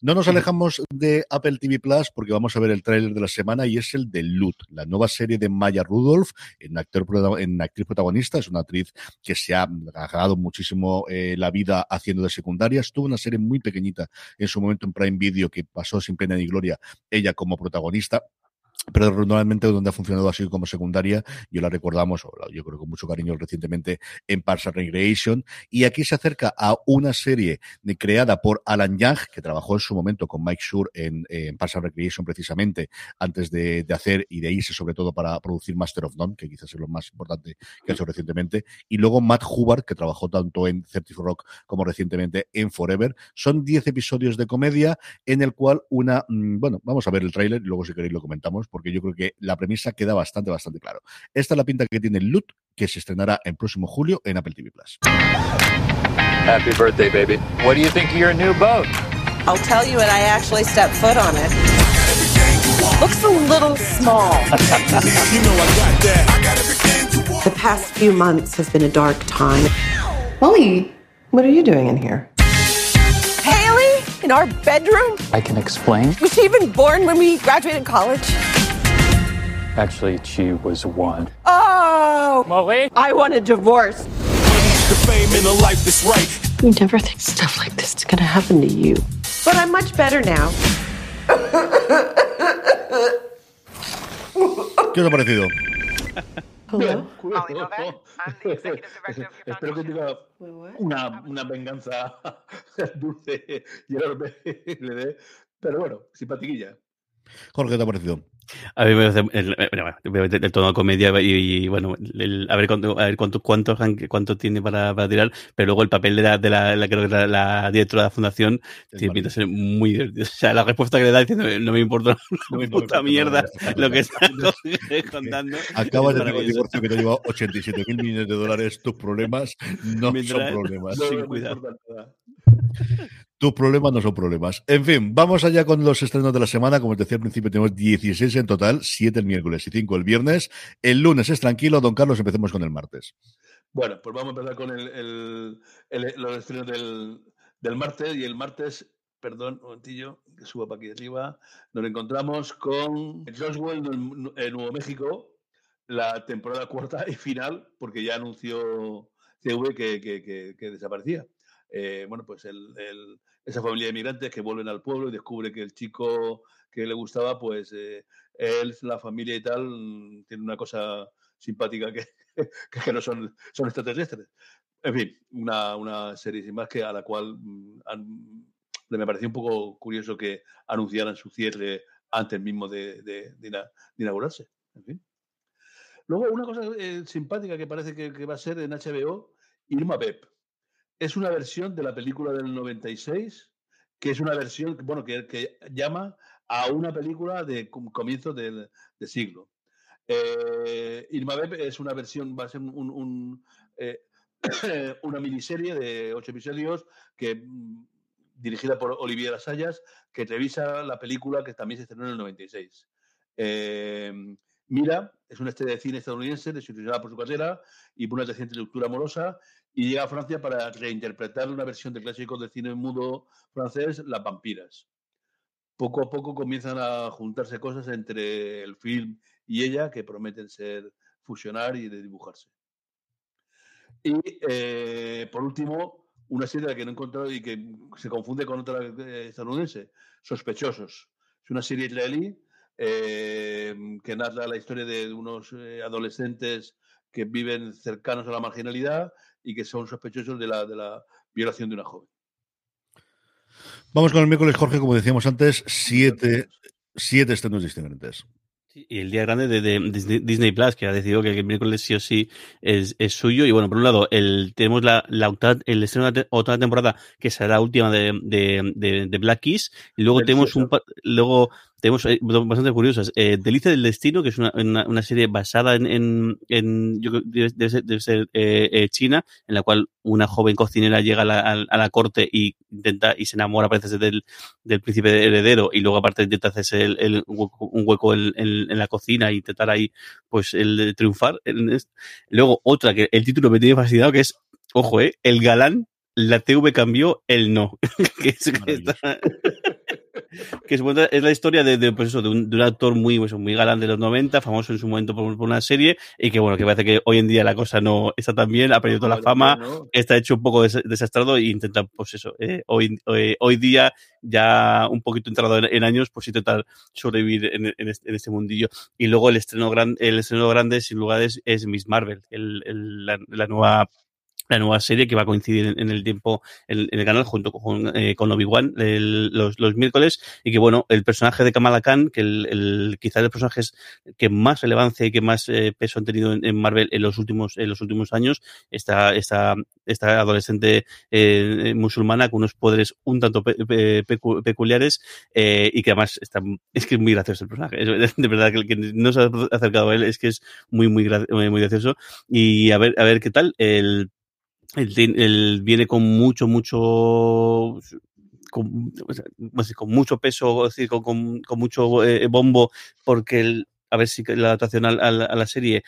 No nos alejamos de Apple TV Plus porque vamos a ver el tráiler de la semana y es el de Loot, la nueva serie de Maya Rudolph, en, actor, en actriz protagonista. Es una actriz que se ha ganado muchísimo eh, la vida haciendo de secundaria. Estuvo una serie muy pequeñita en su momento en Prime Video que pasó sin pena ni gloria ella como protagonista pero normalmente donde ha funcionado así como secundaria, yo la recordamos, yo creo con mucho cariño recientemente en Parks and Recreation, y aquí se acerca a una serie creada por Alan Young, que trabajó en su momento con Mike Shure en, en Recreation precisamente, antes de, de, hacer y de irse sobre todo para producir Master of None, que quizás es lo más importante que ha hecho recientemente, y luego Matt Hubbard, que trabajó tanto en Certif Rock como recientemente en Forever. Son 10 episodios de comedia en el cual una, mm, bueno, vamos a ver el tráiler y luego si queréis lo comentamos, porque yo creo que la premisa queda bastante, bastante claro. Esta es la pinta que tiene Loot, que se estrenará el próximo julio en Apple TV Plus. Happy birthday, baby. What do you think of your new boat? I'll tell you when I actually step foot on it. Looks a little small. you know I got that. The past few months has been a dark time. Molly, what are you doing in here? Haley, in our bedroom? I can explain. Was she even born when we graduated college? Actually, she was one. Oh! Molly? I want a divorce. The fame in a life that's right. You never think stuff like this is gonna happen to you. But I'm much better now. ¿Qué os ha parecido? Bien, curioso. Espero que tenga una, una venganza <laughs> dulce y enorme, le dé, pero bueno, simpatiquilla. Jorge, ¿qué te ha parecido? A mí me parece el, el, el tono de comedia y, y bueno, el, a ver cuánto, a ver cuánto, cuánto, cuánto tiene para, para, tirar, pero luego el papel de la, de la, la creo que la, la, directora de la fundación tiene pinta ser muy divertido. O sea, la respuesta que le da diciendo no me importa no me puta mierda lo que está contando. Acabas de tener un divorcio que te lleva 87 mil millones de dólares, tus problemas no Mientras, son problemas. No, sin cuidado. Tus problemas no son problemas. En fin, vamos allá con los estrenos de la semana. Como os decía al principio, tenemos 16 en total, 7 el miércoles y 5 el viernes. El lunes es tranquilo. Don Carlos, empecemos con el martes. Bueno, pues vamos a empezar con el, el, los estrenos del, del, martes. Y el martes, perdón, un momentillo, que suba para aquí arriba, nos encontramos con Roswell en Nuevo México, la temporada cuarta y final, porque ya anunció CV que, que desaparecía eh, bueno, pues el, esa familia de inmigrantes que vuelven al pueblo y descubre que el chico que le gustaba, pues eh, él, la familia y tal, mm, tiene una cosa simpática que, <laughs> que no son, son extraterrestres. En fin, una, una serie sin más que a la cual mm, han, me pareció un poco curioso que anunciaran su cierre antes mismo de, de inaugurarse. En fin. Luego, una cosa eh, simpática que parece que, que, va a ser en HBO, Irma Pep es una versión de la película del 96, que es una versión, bueno, que, llama a una película de comienzo del, del siglo. Eh, Irma Beb es una versión, va a ser eh, <clears throat> una miniserie de ocho episodios que mm, dirigida por Olivier Asayas, que revisa la película que también se estrenó en el 96. Eh, Mira es una estrella de cine estadounidense desilusionada por su carrera y por una reciente ruptura amorosa y llega a Francia para reinterpretar una versión de clásicos de cine mudo francés, Las vampiras. Poco a poco comienzan a juntarse cosas entre el film y ella que prometen ser fusionar y de dibujarse. Y eh, por último, una serie que no he encontrado y que se confunde con otra eh, estadounidense, Sospechosos. Es una serie israelí eh, que narra la historia de unos eh, adolescentes que viven cercanos a la marginalidad y que son sospechosos de la, de la violación de una joven. Vamos con el miércoles, Jorge, como decíamos antes, siete, siete estrenos diferentes. Y el día grande de, de, Disney Plus, que ha decidido que el miércoles sí o sí es, es suyo. Y bueno, por un lado, el, tenemos la, la el estreno de otra temporada, que será la última de, de, de Black Keys. Y luego tenemos un luego tenemos eh, bastante curiosas. Eh, Delicia del Destino, que es una, una, una serie basada en, en, en yo, debe, debe ser, debe ser eh, China, en la cual una joven cocinera llega a la, a la corte y intenta y se enamora, parece del, del príncipe heredero, y luego aparte intenta hacerse el, el, un hueco en, en, en, la cocina e intentar ahí pues el triunfar. Luego otra que el título me tiene fascinado, que es, ojo, eh, el galán la TV cambió, el no. <laughs> que es, que está, <laughs> que es, es la historia de, de, pues eso, de, un, de un actor muy, pues, muy galán de los 90, famoso en su momento por, por, una serie, y que bueno, que parece que hoy en día la cosa no está tan bien, ha perdido toda la fama, no. está hecho un poco des, desastrado e intenta, pues eso, eh, hoy, hoy, hoy, día, ya un poquito entrado en, en años, pues intentar sobrevivir en, en, este, en, este, mundillo. Y luego el estreno, gran, el estreno grande, sin lugar, es, es Miss Marvel, el, el, la, la nueva la nueva serie que va a coincidir en, el tiempo en, el canal junto con, eh, con Obi-Wan los, los, miércoles. Y que bueno, el personaje de Kamala Khan, que el, el quizás el personaje que más relevancia y que más eh, peso han tenido en, Marvel en los últimos en los últimos años, esta, esta, esta adolescente eh, musulmana con unos poderes un tanto pe, pe, pecu, peculiares eh, y que además está, es que es muy gracioso el personaje, de verdad que no se ha acercado a él es que es muy, muy, muy gracioso. Y a ver a ver qué tal el él, viene con mucho, mucho, con, mucho peso, decir, con, con, mucho eh, bombo, porque el, a ver si la adaptación a, a, la serie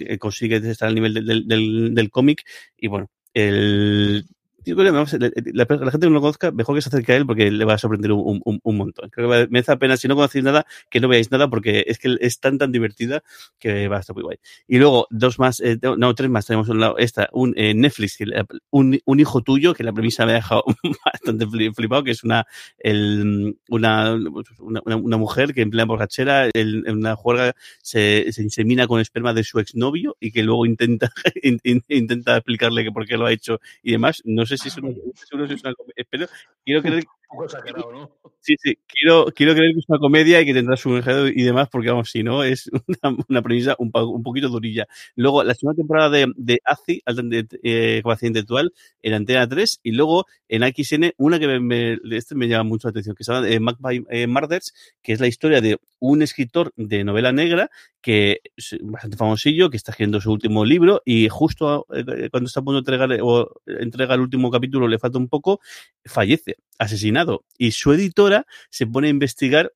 eh, consigue estar al nivel del, del cómic. Y bueno, el, vamos, la, gente que no lo conozca, mejor que se acerque a él porque le va a sorprender un, un- un montón. Creo que merece la pena, si no conocéis nada, que no veáis nada porque es que es tan tan divertida que va a estar muy guay. Y luego, dos más, eh, no, tres más, tenemos un lado, esta, un eh, Netflix, un, un hijo tuyo, que la premisa me ha dejado <laughs> bastante fli- flipado, que es una, el, una, una, mujer que en plena borrachera, el- en una juerga, se, se insemina con esperma de su exnovio y que luego intenta, <laughs> in- in- intenta explicarle que por qué lo ha hecho y demás. No sé si es una, poco exagerado, ¿no? Sí, sí, quiero, quiero creer que es una comedia y que tendrá su enredo y demás, porque vamos, si no, es <laughs> una, premisa un, un poquito durilla. Luego, la segunda temporada de, de Inte- eh, Capacidad Intelectual, en Antena 3, y luego en XN, una que me, este me llama mucho la atención, que se llama eh, eh, que es la historia de un escritor de novela negra que es bastante famosillo, que está escribiendo su último libro y justo eh, cuando está a punto de entregar, o entrega el último capítulo, le falta un poco, fallece, asesinado. Y su editora se pone a investigar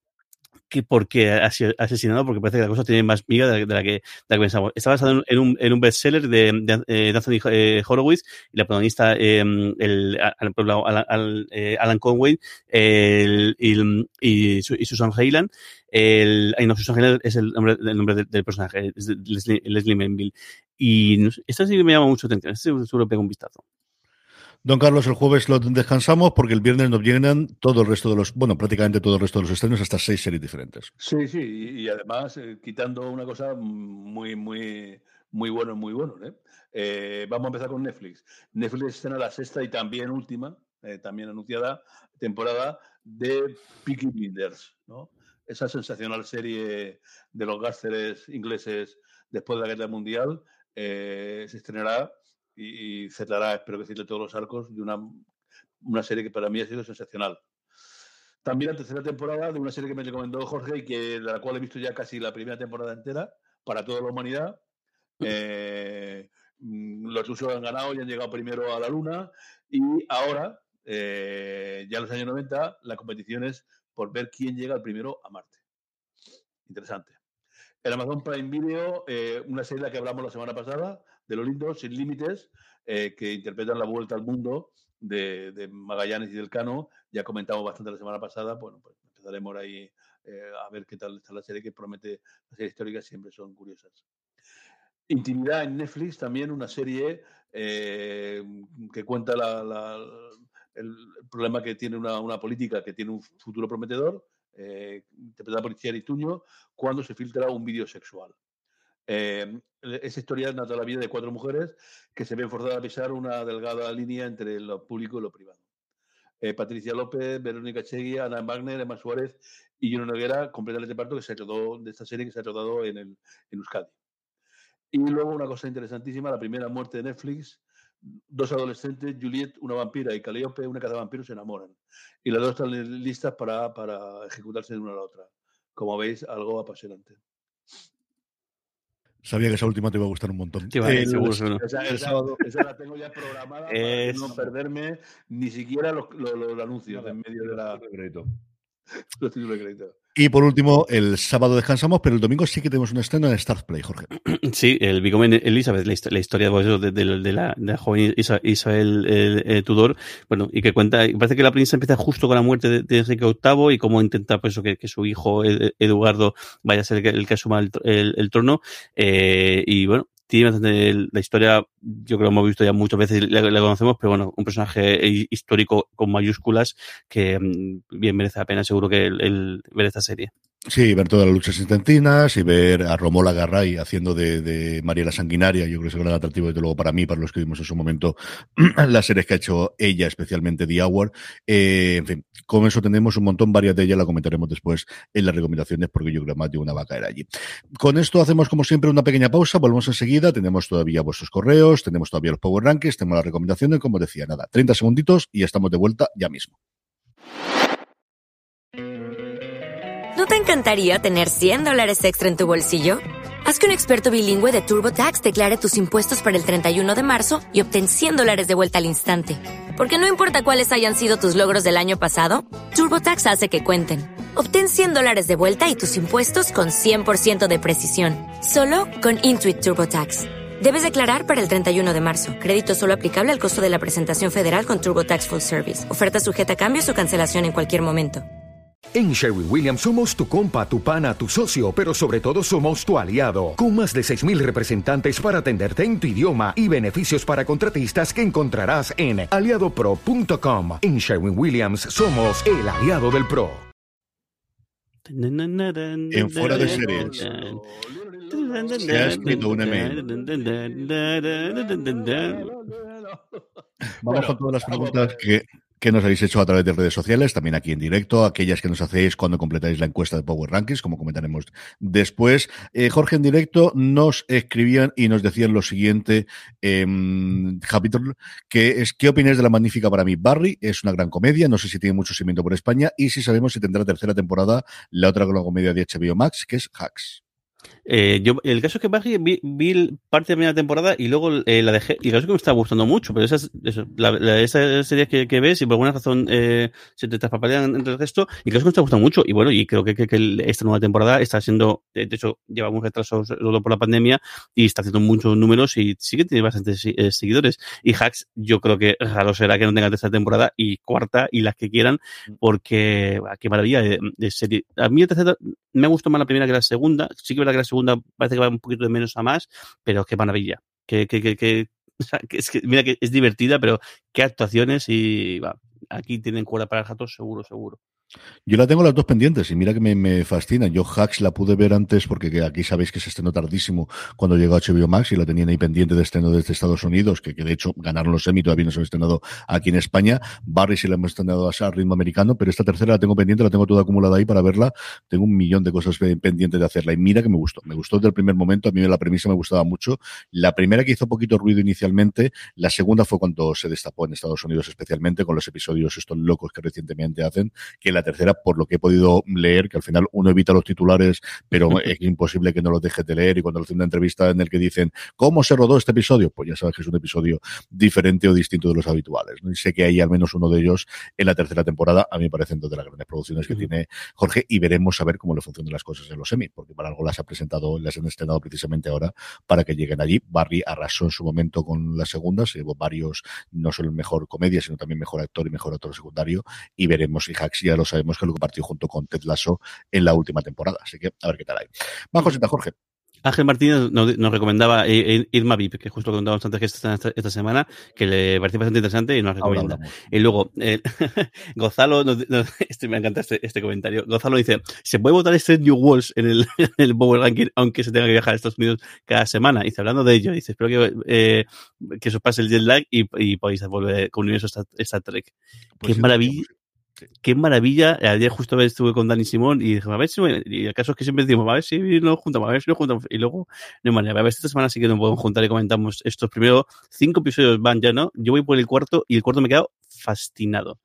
que por qué ha sido asesinado, porque parece que la cosa tiene más miga de la, que, de la pensamos. Está basado en, un, en un bestseller de, de, eh, Anthony eh, Horowitz y la protagonista, eh, el, al- Alan, Conway el, y, y, y Susan Hayland. El, ay, no, Susan Hayland es el nombre, el nombre del, personaje, es Leslie, Leslie Manville. Y esta sí me llama mucho atención. Este seguro pega un vistazo. Don Carlos, el jueves lo descansamos porque el viernes nos llenan todo el resto de los, bueno, prácticamente todo el resto de los estrenos, hasta seis series diferentes. Sí, sí, y, y además eh, quitando una cosa muy, muy, muy bueno, muy bueno. ¿eh? Eh, vamos a empezar con Netflix. Netflix estrena la sexta y también última, eh, también anunciada, temporada de Peaky Blinders, ¿no? Esa sensacional serie de los gásteres ingleses después de la Guerra Mundial eh, se estrenará y, y cerrará, espero decirle, todos los arcos de una, una serie que para mí ha sido sensacional. También la tercera temporada de una serie que me recomendó Jorge y que de la cual he visto ya casi la primera temporada entera para toda la humanidad. Eh, mm, los rusos han ganado y han llegado primero a la Luna y ahora, eh, ya en los años 90, la competición es por ver quién llega al primero a Marte. Interesante. En Amazon Prime Video, eh, una serie de la que hablamos la semana pasada, de lo lindo, Sin Límites, eh, que interpretan la vuelta al mundo de, Magallanes y del Cano. Ya comentamos bastante la semana pasada. Bueno, pues empezaremos ahí eh, a ver qué tal está la serie, que promete, las series históricas siempre son curiosas. Intimidad en Netflix, también una serie eh, que cuenta el problema que tiene una, una, política que tiene un futuro prometedor, interpretada por Thierry Tuño, cuando se filtra un vídeo sexual. Eh, esa historia narra la vida de cuatro mujeres que se ven forzadas a pisar una delgada línea entre lo público y lo privado. Eh, Patricia López, Verónica Chegui, Ana Wagner, Emma Suárez y Juno Noguera completan el reparto que se rodó de esta serie que se ha rodado en, el, en Euskadi. Y luego una cosa interesantísima, la primera muerte de Netflix, dos adolescentes, Juliet, una vampira, y Calliope, una cazavampiros, se enamoran. Y las dos están listas para, para ejecutarse de una a la otra. Como veis, algo apasionante. Sabía que esa última te iba a gustar un montón. Sí, vale, el, seguro, seguro. Esa, esa, esa, la tengo ya programada es... para no perderme ni siquiera los, los, los anuncios en medio de la... <laughs> Y por último, el sábado descansamos, pero el domingo sí que tenemos un estreno en Start Play, Jorge. <clears throat> Sí, el Bigomen Elizabeth, la, la historia de, de, de, la, de, la, joven Isabel eh, eh, Tudor, bueno, y que cuenta, parece que la princesa empieza justo con la muerte de, de Enrique VIII y cómo intenta pues, que, que, su hijo Eduardo vaya a ser el que, el que asuma el, el, el trono. Eh, y bueno, tiene bastante la historia, yo creo que hemos visto ya muchas veces, la, la, conocemos, pero bueno, un personaje histórico con mayúsculas que mm, bien merece la pena, seguro que el, el ver esta serie. Sí, ver todas las luchas intestinas y ver a Romola Garray haciendo de, de María la Sanguinaria, yo creo que es un gran atractivo, desde luego, para mí, para los que vimos en su momento <clears throat> las series que ha hecho ella, especialmente The Hour. Eh, en fin, con eso tenemos un montón, varias de ellas la comentaremos después en las recomendaciones, porque yo creo que más de una va a caer allí. Con esto hacemos, como siempre, una pequeña pausa, volvemos enseguida, tenemos todavía vuestros correos, tenemos todavía los Power Rankings, tenemos las recomendaciones, como decía, nada, 30 segunditos y estamos de vuelta ya mismo. ¿No te encantaría tener 100 dólares extra en tu bolsillo? Haz que un experto bilingüe de TurboTax declare tus impuestos para el 31 de marzo y obtén 100 dólares de vuelta al instante. Porque no importa cuáles hayan sido tus logros del año pasado, TurboTax hace que cuenten. Obtén 100 dólares de vuelta y tus impuestos con 100% de precisión. Solo con Intuit TurboTax. Debes declarar para el 31 de marzo. Crédito solo aplicable al costo de la presentación federal con Turbo Tax Full Service. Oferta sujeta a cambios o cancelación en cualquier momento. En Sherwin Williams somos tu compa, tu pana, tu socio, pero sobre todo somos tu aliado, con más de 6.000 representantes para atenderte en tu idioma y beneficios para contratistas que encontrarás en aliadopro.com. En Sherwin Williams somos el aliado del PRO. En fuera de series. Se ha escrito un email. Vamos con todas las preguntas que, que nos habéis hecho a través de redes sociales, también aquí en directo, aquellas que nos hacéis cuando completáis la encuesta de Power Rankings, como comentaremos después. Eh, Jorge en directo nos escribían y nos decían lo siguiente, eh, capítulo, que es ¿qué opináis de la magnífica para mí? Barry es una gran comedia, no sé si tiene mucho seguimiento por España y si sabemos si tendrá tercera temporada la otra gran comedia de HBO Max, que es Hacks. Eh, yo, el caso es que Barry vi, vi parte de la primera temporada y luego eh, la dejé. Y el caso es que me está gustando mucho, pero esas, eso, la, la, esas series que, que, ves y por alguna razón eh, se te traspapalean entre el resto, y el caso es que me está gustando mucho. Y bueno, y creo que, que, que esta nueva temporada está siendo, de hecho, llevamos retrasos todo por la pandemia y está haciendo muchos números y sí que tiene bastantes eh, seguidores. Y Hacks, yo creo que raro será que no tenga tercera temporada y cuarta y las que quieran, porque bah, qué maravilla de, de, serie. A mí la tercera me gustó más la primera que la segunda. Sí que verdad que la segunda parece que va un poquito de menos a más, pero qué maravilla. Que, que, que, que, o sea, que es que, mira que es divertida, pero qué actuaciones y va, aquí tienen cuerda para el jato, seguro, seguro. Yo la tengo las dos pendientes y mira que me, fascina. Yo Hacks la pude ver antes porque aquí sabéis que se estrenó tardísimo cuando llegó a HBO Max y la tenían ahí pendiente de estreno desde Estados Unidos, que, que de hecho ganaron los Emmy, todavía no se han estrenado aquí en España. Barry sí la hemos estrenado a ritmo americano, pero esta tercera la tengo pendiente, la tengo toda acumulada ahí para verla. Tengo un millón de cosas pendientes de hacerla y mira que me gustó. Me gustó desde el primer momento, a mí la premisa me gustaba mucho. La primera que hizo poquito ruido inicialmente, la segunda fue cuando se destapó en Estados Unidos especialmente con los episodios estos locos que recientemente hacen, que la tercera, por lo que he podido leer, que al final uno evita los titulares, pero <laughs> es imposible que no los deje de leer y cuando hacen una entrevista en el que dicen ¿cómo se rodó este episodio? Pues ya sabes que es un episodio diferente o distinto de los habituales. ¿no? Y sé que hay al menos uno de ellos en la tercera temporada, a mí me parecen dos de las grandes producciones que uh -huh. tiene Jorge y veremos a ver cómo le funcionan las cosas en los Emmy, porque para algo las ha presentado, las han estrenado precisamente ahora para que lleguen allí. Barry arrasó en su momento con las segundas, se llevó varios, no solo el mejor comedia, sino también mejor actor y mejor actor secundario, y veremos si Hacks ya lo sabemos que lo compartió junto con Ted Lasso en la última temporada. Así que a ver qué tal hay. Más cositas, Jorge. Ángel Martínez nos, nos recomendaba Irma VIP, que justo lo contábamos antes que esta, semana, que le parecía bastante interesante y nos recomienda. Y luego, eh, <laughs> nos, nos, <laughs> este, me encanta este, este, comentario. Gonzalo dice: ¿Se puede votar este New Walls en el, <laughs> en el Power Ranking, aunque se tenga que viajar a Estados Unidos cada semana? Y dice, hablando de ello, dice: Espero que, eh, que os pase el jet lag y, y podáis volver con universo Star, Star Trek. Pues Qué sí, maravilla. Sí. Qué maravilla. Ayer justo estuve con Dani Simón y dije, a ver si, y el caso es que siempre decimos, a ver si nos juntamos, a ver si nos juntamos. Y luego, no hay manera, a ver, esta semana sí que nos podemos juntar y comentamos estos primeros cinco episodios van ya, ¿no? Yo voy por el cuarto y el cuarto me he quedado fascinado.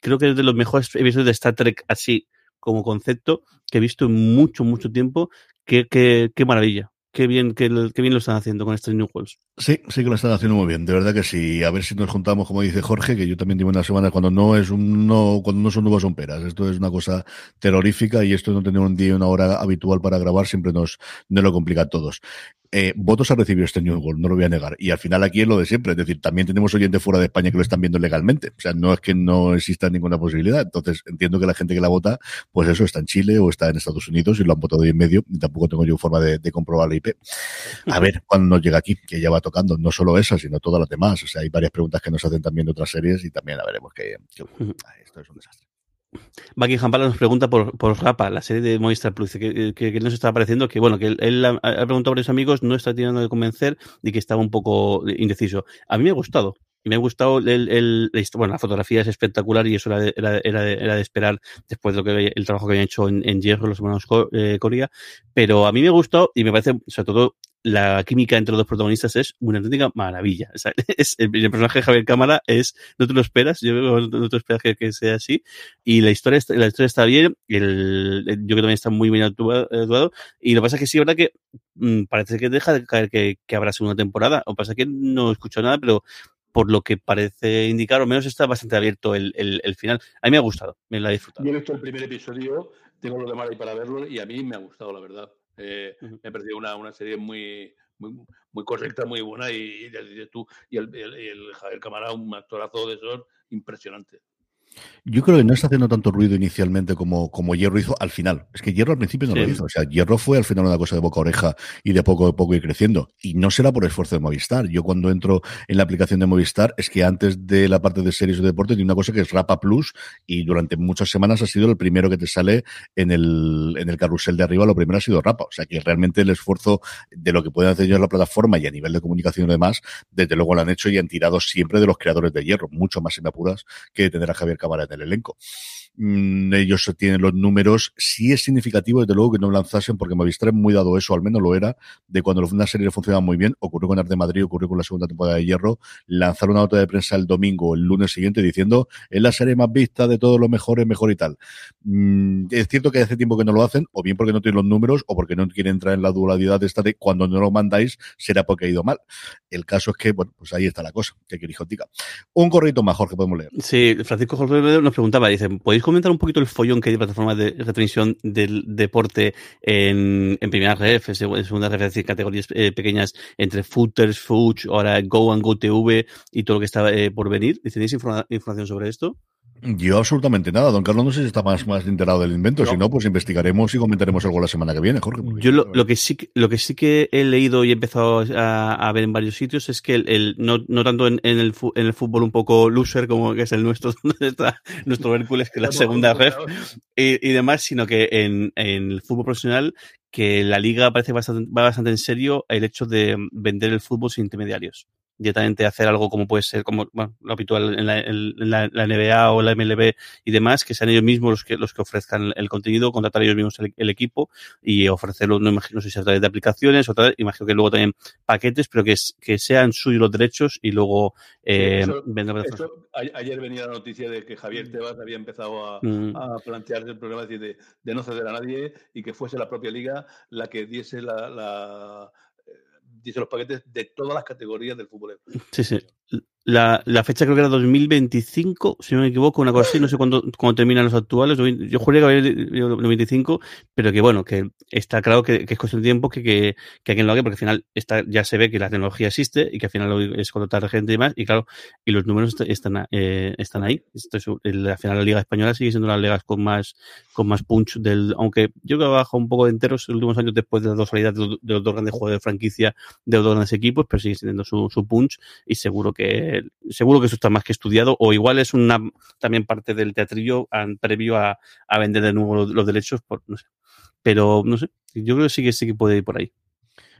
Creo que es de los mejores episodios de Star Trek así como concepto que he visto en mucho, mucho tiempo. Qué, qué, qué maravilla qué bien, qué, bien lo están haciendo con este New Worlds. Sí, sí que lo están haciendo muy bien, de verdad que sí. A ver si nos juntamos, como dice Jorge, que yo también llevo unas semanas cuando no es un no, cuando no son nubes son peras. Esto es una cosa terrorífica y esto no tener un día y una hora habitual para grabar siempre nos lo complica a todos eh, votos ha recibido este New World, no lo voy a negar. Y al final aquí es lo de siempre, es decir, también tenemos oyentes fuera de España que lo están viendo legalmente. O sea, no es que no exista ninguna posibilidad. Entonces, entiendo que la gente que la vota, pues eso, está en Chile o está en Estados Unidos y lo han votado ahí en medio. Y tampoco tengo yo forma de, de comprobar la IP. A ver cuando nos llega aquí, que ya va tocando, no solo esa, sino todas las demás. O sea, hay varias preguntas que nos hacen también de otras series y también la veremos que, que esto es un desastre. Buckingham Palace nos pregunta por, por Rapa, la serie de Movistar Plus, que, que, que nos está pareciendo que, bueno, que él, ha, ha, preguntado a varios amigos, no está tirando de convencer y que estaba un poco indeciso. A mí me ha gustado. Me ha gustado el, bueno, la fotografía es espectacular y eso era de, era, era, de, era de esperar después de lo que el trabajo que habían hecho en, en Hierro los hermanos eh, Corea. Pero a mí me gustó y me parece, sobre todo, la química entre los dos protagonistas es una auténtica maravilla. <laughs> Es, el, personaje de Javier Cámara es, no te lo esperas, yo no, no te esperas que, sea así. Y la historia, la historia está bien, el, yo creo que también está muy bien actuado. Y lo que pasa es que sí, verdad que mmm, parece que deja de caer que, habrá segunda temporada. O pasa que no escucho nada, pero por lo que parece indicar, o menos está bastante abierto el, el, el, final. A mí me ha gustado, me la he disfrutado. Yo he visto el primer episodio, tengo los demás ahí para verlo y a mí me ha gustado, la verdad. Eh, uh -huh. Me ha parecido una, una serie muy, muy, muy correcta, muy buena y, y, tú, y el, el, el Javier Camará, un actorazo de esos impresionante. Yo creo que no está haciendo tanto ruido inicialmente como, como Hierro hizo al final. Es que Hierro al principio no Sí. lo hizo. O sea, Hierro fue al final una cosa de boca a oreja y de poco a poco ir creciendo. Y no será por esfuerzo de Movistar. Yo cuando entro en la aplicación de Movistar es que antes de la parte de series o deporte tiene una cosa que es Rapa Plus y durante muchas semanas ha sido el primero que te sale en el, en el carrusel de arriba. Lo primero ha sido Rapa. O sea, que realmente el esfuerzo de lo que pueden hacer ellos en la plataforma y a nivel de comunicación y demás, desde luego lo han hecho y han tirado siempre de los creadores de Hierro. Mucho más, me apuras, que tener a Javier Cámara en el elenco. Mm, ellos tienen los números. Sí es significativo, desde luego, que no lanzasen, porque Movistar muy dado eso, al menos lo era, de cuando una serie funcionaba muy bien. Ocurrió con Arte Madrid, ocurrió con la segunda temporada de Hierro. Lanzar una nota de prensa el domingo o el lunes siguiente diciendo es la serie más vista de todos los mejores, mejor y tal. Mm, es cierto que hace tiempo que no lo hacen, o bien porque no tienen los números, o porque no quieren entrar en la dualidad de esta de cuando no lo mandáis, será porque ha ido mal. El caso es que, bueno, pues ahí está la cosa, que diga. Un correo más, Jorge, podemos leer. Sí, Francisco Jorge nos preguntaba, dice, ¿podéis comentar un poquito el follón que hay de plataformas de retransmisión del deporte en, en primera ref, en seg- en segunda ref, decir, categorías eh, pequeñas entre footers, Fuch, ahora Go and Go TV y todo lo que está eh, por venir? ¿Tenéis informa- información sobre esto? Yo absolutamente nada. Don Carlos no sé si está más, más enterado del invento. Si no, pues investigaremos y comentaremos algo la semana que viene, Jorge. Yo lo, lo que sí que- lo que sí que he leído y he empezado a, a ver en varios sitios es que el, el- no, no tanto en, en el, fu- en el fútbol un poco loser como que es el nuestro, <laughs> donde está nuestro Hércules, que es la segunda ref, y, y demás, sino que en, en el fútbol profesional que la liga parece bastante, va bastante en serio el hecho de vender el fútbol sin intermediarios. Directamente hacer algo como puede ser como bueno, lo habitual en la, en la- la NBA o la MLB y demás, que sean ellos mismos los que, los que ofrezcan el contenido, contratar ellos mismos el, el equipo y ofrecerlo, no imagino, si a través de aplicaciones o través- imagino que luego también paquetes, pero que, que sean suyos los derechos y luego eh, Eso- eso, ayer venía la noticia de que Javier Tebas había empezado a, Mm. a plantearse el problema de, de, de no ceder a nadie y que fuese la propia liga la que diese la, la, diese los paquetes de todas las categorías del fútbol. Sí, sí. La, la fecha creo que era 2025, si no me equivoco, una cosa así, no sé cuándo, cuándo terminan los actuales. Yo juré que había dicho 2025, pero que bueno, que está claro que, es cuestión de tiempo que, que, que alguien lo haga, porque al final está, ya se ve que la tecnología existe y que al final es contratar gente y demás, y claro, y los números est- están, eh, están ahí. Esto es, al final la Liga Española sigue siendo una de las ligas con más, con más punch del, aunque yo creo que ha bajado un poco de enteros en los últimos años después de la dos salidas de, los- dos grandes juegos de franquicia de los dos grandes equipos, pero sigue teniendo su, su punch y seguro que seguro que eso está más que estudiado o igual es una también parte del teatrillo previo a, a vender de nuevo los, los derechos por no sé. Pero no sé yo creo que sí que sí que puede ir por ahí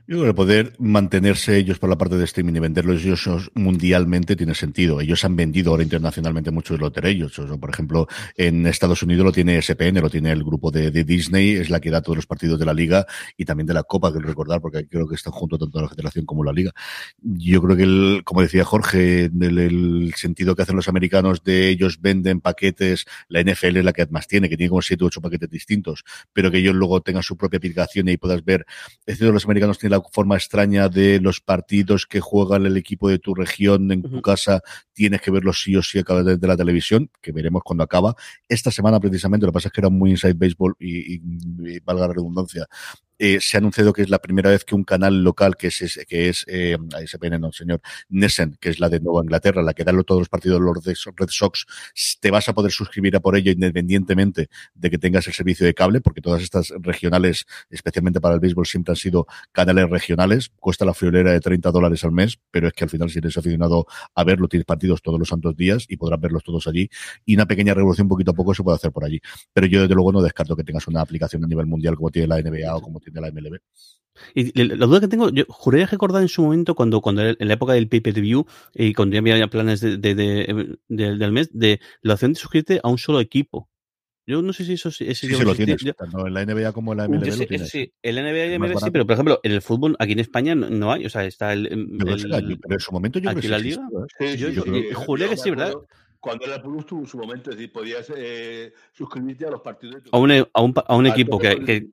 Yo creo que poder mantenerse ellos por la parte de streaming y venderlos ellos mundialmente tiene sentido. Ellos han vendido ahora internacionalmente muchos de los derechos. O sea, por ejemplo, en Estados Unidos lo tiene SPN, lo tiene el grupo de, Disney, es la que da todos los partidos de la liga y también de la Copa, que recordar, porque creo que están juntos tanto la Federación como la Liga. Yo creo que, el, como decía Jorge, el, el sentido que hacen los americanos de ellos venden paquetes, la NFL es la que más tiene, que tiene como siete u ocho paquetes distintos, pero que ellos luego tengan su propia aplicación y puedas ver. Es decir, los americanos tienen la forma extraña de los partidos que juegan el equipo de tu región en tu casa, tienes que verlos sí o sí a través de la televisión, que veremos cuando acaba. Esta semana precisamente, lo que pasa es que era muy inside baseball y, y, y valga la redundancia, eh, se ha anunciado que es la primera vez que un canal local que es, que es eh, SPN, no, señor, Nessen, que es la de Nueva Inglaterra, la que da todos los partidos de los Red Sox, te vas a poder suscribir a por ello independientemente de que tengas el servicio de cable, porque todas estas regionales, especialmente para el béisbol, siempre han sido canales regionales. Cuesta la friolera de 30 dólares al mes, pero es que al final, si eres aficionado a verlo, tienes partidos todos los santos días y podrás verlos todos allí. Y una pequeña revolución poquito a poco se puede hacer por allí. Pero yo, desde luego, no descarto que tengas una aplicación a nivel mundial como tiene la NBA o como tiene la MLB. Y la, la duda que tengo, yo juré recordar en su momento cuando, cuando en la época del pay-per-view y cuando ya había planes de, de, de, de, del mes de la opción de suscribirte a un solo equipo. Yo no sé si eso ese sí, sí lo tienes, yo, tanto en la NBA como en la MLB sé, lo tienes. Sí, en la NBA y la MLB sí, pero por ejemplo, en el fútbol aquí en España no, no hay, o sea, está el, el pero, el, pero en su momento yo aquí creo la liga. ¿eh? Sí, yo, yo, yo juré que sí, ¿verdad? Cuando era Plus tuvo su momento, es decir, podías eh, suscribirte a los partidos. De a, un, a, un, a un equipo que, que,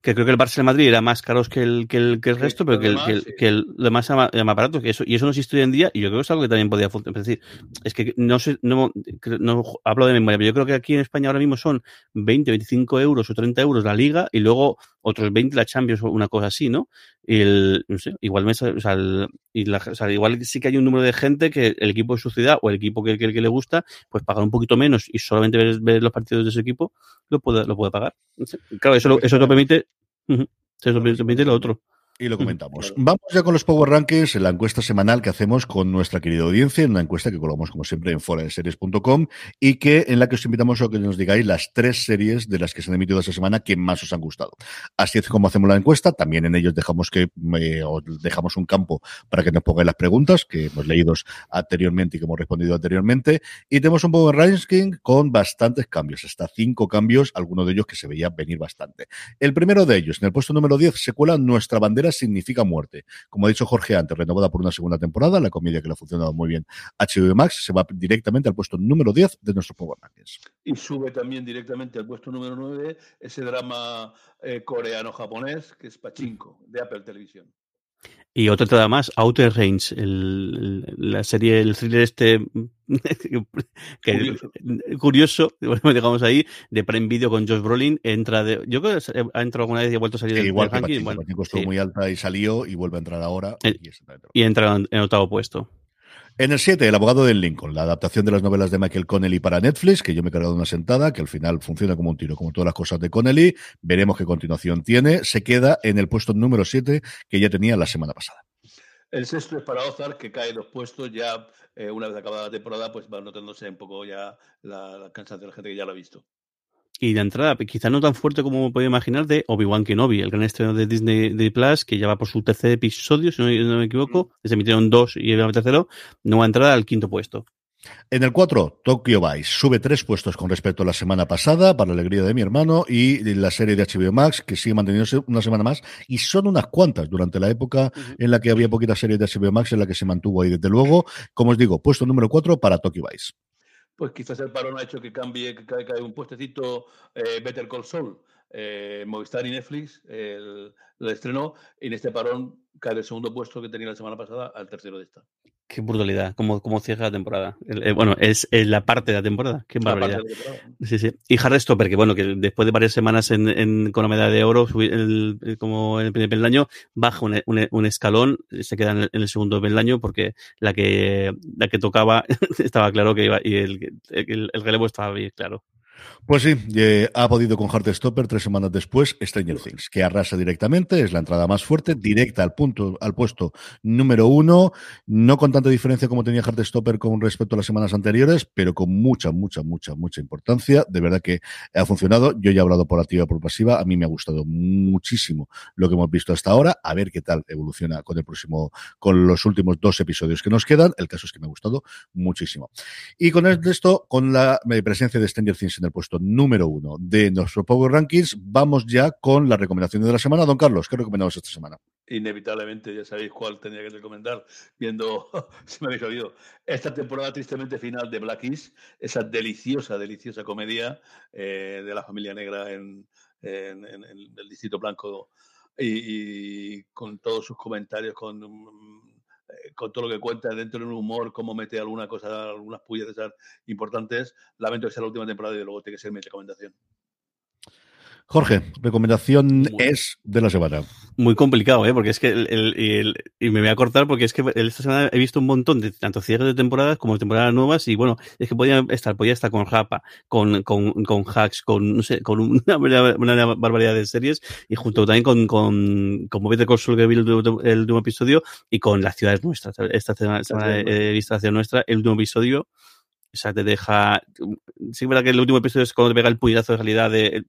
que creo que el Barça de Madrid era más caros que el, que el, que el sí, resto, pero que el, demás, que el, sí. que el demás era más barato, que eso, y eso no existe hoy en día, y yo creo que es algo que también podía funcionar. Es decir, es que no sé, no, no hablo de memoria, pero yo creo que aquí en España ahora mismo son 20, 25 euros o 30 euros la liga, y luego otros 20 la Champions o una cosa así, ¿no? Y el, no sé, igual, me, o sea, el, y la, o sea, igual sí que hay un número de gente que el equipo de su ciudad o el equipo que, que, que le gusta, pues pagar un poquito menos y solamente ver, ver, los partidos de ese equipo, lo puede, lo puede pagar. No sé. Claro, eso, lo, eso lo permite, uh -huh, eso lo permite lo otro. Y lo comentamos. Vamos ya con los Power Rankings, la encuesta semanal que hacemos con nuestra querida audiencia, en una encuesta que colgamos como siempre en foradeseries.com y que en la que os invitamos a que nos digáis las tres series de las que se han emitido esta semana que más os han gustado. Así es como hacemos la encuesta, también en ellos dejamos que eh, dejamos un campo para que nos pongáis las preguntas que hemos leído anteriormente y que hemos respondido anteriormente. Y tenemos un Power Ranking con bastantes cambios, hasta cinco cambios, algunos de ellos que se veía venir bastante. El primero de ellos, en el puesto número 10, se cuela nuestra bandera significa muerte. Como ha dicho Jorge antes, renovada por una segunda temporada, la comedia que le ha funcionado muy bien HBO Max se va directamente al puesto número 10 de nuestros Power Rankings. Y sube también directamente al puesto número 9 ese drama eh, coreano-japonés que es Pachinko, de Apple Televisión. Y otra entrada más, Outer Range, el, el, la serie, el thriller este <laughs> que, curioso, curioso <laughs> digamos ahí, de Prime Video con Josh Brolin, entra de, yo creo que ha entrado alguna vez y ha vuelto a salir sí, del, igual del ranking. Bueno, estuvo sí. muy alta y salió y vuelve a entrar ahora. El, y, y entra en, en octavo puesto. En el 7, El abogado del Lincoln, la adaptación de las novelas de Michael Connelly para Netflix, que yo me he cargado una sentada, que al final funciona como un tiro, como todas las cosas de Connelly. Veremos qué continuación tiene. Se queda en el puesto número 7 que ya tenía la semana pasada. El sexto es para Ozark, que cae dos puestos ya eh, una vez acabada la temporada, pues va notándose un poco ya la, la cansancio de la gente que ya lo ha visto. Y de entrada, quizá no tan fuerte como podía imaginar, de Obi-Wan Kenobi, el gran estreno de Disney de Plus, que ya va por su tercer episodio, si no, no me equivoco. Se emitieron dos y el tercero. Nueva entrada al quinto puesto. En el 4, Tokyo Vice sube tres puestos con respecto a la semana pasada, para la alegría de mi hermano, y la serie de HBO Max, que sigue manteniéndose una semana más, y son unas cuantas durante la época uh -huh. en la que había poquitas series de HBO Max, en la que se mantuvo ahí desde luego. Como os digo, puesto número 4 para Tokyo Vice. Pues quizás el parón ha hecho que cambie, que caiga un puestecito eh, Better Call Saul. Eh, Movistar y Netflix el, el estreno, en este parón cae del segundo puesto que tenía la semana pasada al tercero de esta. Qué brutalidad, cómo, cómo cierra la temporada. El, eh, bueno, es, es, la parte de la temporada. Qué barbaridad. Sí, sí. Y Stopper, que bueno, que después de varias semanas en, en con la medalla de oro, el, el, como en el primer peldaño, baja un, un, un, escalón, se queda en el, en el, segundo peldaño, porque la que, la que tocaba <laughs> estaba claro que iba, y el, el, el relevo estaba bien claro. Pues sí, eh, ha podido con Heartstopper tres semanas después Stranger Things, que arrasa directamente, es la entrada más fuerte, directa al punto, al puesto número uno, no con tanta diferencia como tenía Heartstopper con respecto a las semanas anteriores, pero con mucha, mucha, mucha, mucha importancia. De verdad que ha funcionado. Yo ya he hablado por activa y por pasiva. A mí me ha gustado muchísimo lo que hemos visto hasta ahora. A ver qué tal evoluciona con el próximo, con los últimos dos episodios que nos quedan. El caso es que me ha gustado muchísimo. Y con esto, con la presencia de Stranger Things en el puesto número uno de nuestro Power Rankings, vamos ya con las recomendaciones de la semana. Don Carlos, ¿qué recomendamos esta semana? Inevitablemente, ya sabéis cuál tendría que recomendar, viendo, <laughs> se me habéis oído, esta temporada tristemente final de Black East, esa deliciosa, deliciosa comedia eh, de la familia negra en, en, en, el Distrito Blanco y, y, con todos sus comentarios, con eh, con todo lo que cuenta dentro del humor, cómo mete alguna cosa, algunas pullas de importantes, lamento que sea la última temporada y luego tiene que ser mi recomendación. Jorge, recomendación muy, es de la semana. Muy complicado, ¿eh? porque es que el, el, el, y me voy a cortar porque es que esta semana he visto un montón de tanto cierres de temporadas como de temporadas nuevas y bueno, es que podía estar, podía estar con Rapa, con, con, con Hacks, con, no sé, con <laughs> una, una, barbaridad de series y junto también con, con, con Movie de Consul que vi el, el, último episodio y con las ciudades nuestras. Esta semana, semana he visto la ciudad nuestra, el último episodio o sea, te deja. Sí, es verdad que el último episodio es cuando te pega el puñetazo de realidad de.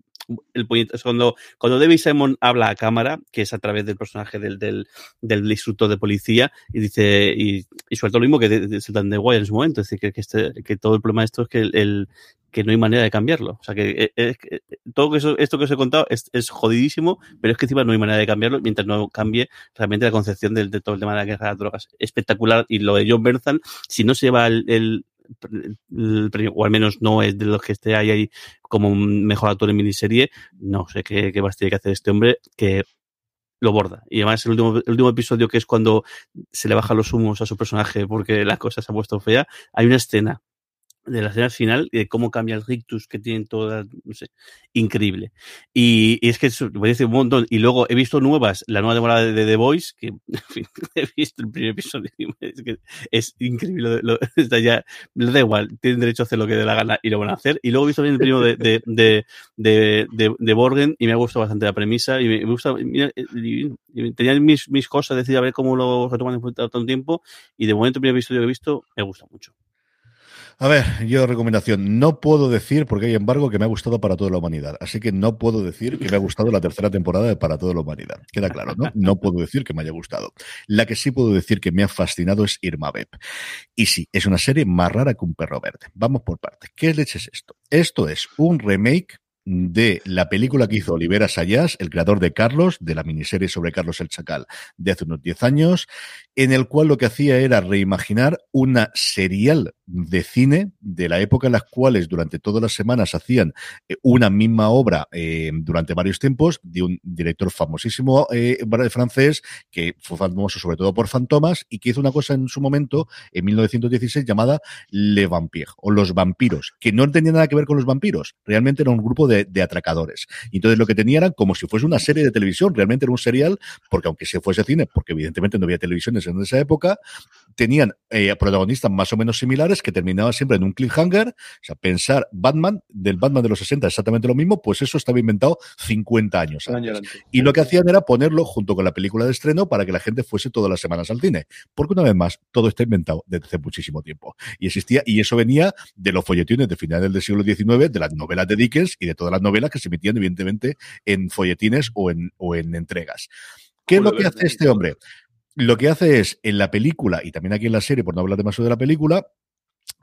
El puñetazo, cuando, cuando David Simon habla a cámara, que es a través del personaje del, del, del instructor de policía, y dice, y, y suelta lo mismo que de, de, de, de guay en su momento. Es decir, que, que, este, todo el problema de esto es que el, que no hay manera de cambiarlo. O sea, que, es, que todo eso, esto que os he contado es, jodidísimo, pero es que encima no hay manera de cambiarlo mientras no cambie realmente la concepción de todo el tema de la guerra de las drogas. Espectacular. Y lo de John Bernthal, si no se lleva el, el premio, o al menos no es de los que esté ahí, ahí como mejor actor en miniserie, no sé qué, qué más tiene que hacer este hombre, que lo borda. Y además el último, el último episodio, que es cuando se le bajan los humos a su personaje porque la cosa se ha puesto fea, hay una escena de la escena final, de cómo cambia el rictus que tienen todas, no sé, increíble. Y, y es que eso, me parece un montón. Y luego he visto nuevas, la nueva temporada de, The Voice, que <laughs> en fin, he visto el primer episodio, es, <laughs> que es increíble. Lo, está ya, le da igual, tienen derecho a hacer lo que dé la gana y lo van a hacer. Y luego he visto también el primo de, de, de, de, de, de Borgen y me ha gustado bastante la premisa y me, me gusta, mira, y, y tenía mis, mis cosas, decir a ver cómo lo retoman después de tanto tiempo y de momento el primer episodio que he visto me gusta mucho. A ver, yo recomendación, no puedo decir, porque hay embargo, que me ha gustado para toda la humanidad. Así que no puedo decir que me ha gustado la tercera temporada de Para toda la humanidad. Queda claro, ¿no? No puedo decir que me haya gustado. La que sí puedo decir que me ha fascinado es Irma Beb. Y sí, es una serie más rara que un perro verde. Vamos por partes. ¿Qué leche es esto? Esto es un remake de la película que hizo Olivera Sayas, el creador de Carlos, de la miniserie sobre Carlos el Chacal de hace unos 10 años, en el cual lo que hacía era reimaginar una serial de cine de la época en las cuales durante todas las semanas hacían eh, una misma obra eh, durante varios tiempos de un director famosísimo eh, francés que fue famoso sobre todo por Fantomas y que hizo una cosa en su momento en 1916 llamada Le Vampire o Los Vampiros, que no tenía nada que ver con los vampiros, realmente era un grupo de, de atracadores. Entonces lo que tenía era como si fuese una serie de televisión, realmente era un serial, porque aunque se fuese cine, porque evidentemente no había televisiones en esa época, tenían eh, protagonistas más o menos similares que terminaban siempre en un cliffhanger. O sea, pensar Batman, del Batman de los 60, exactamente lo mismo, pues eso estaba inventado 50 años antes. Y lo que hacían era ponerlo junto con la película de estreno para que la gente fuese todas las semanas al cine. Porque una vez más, todo está inventado desde hace muchísimo tiempo. Y existía, y eso venía de los folletines de finales del siglo XIX, de las novelas de Dickens y de todas las novelas que se emitían, evidentemente, en folletines o en, o en entregas. ¿Qué es lo que hace este hombre? Lo que hace es, en la película, y también aquí en la serie, por no hablar demasiado de la película,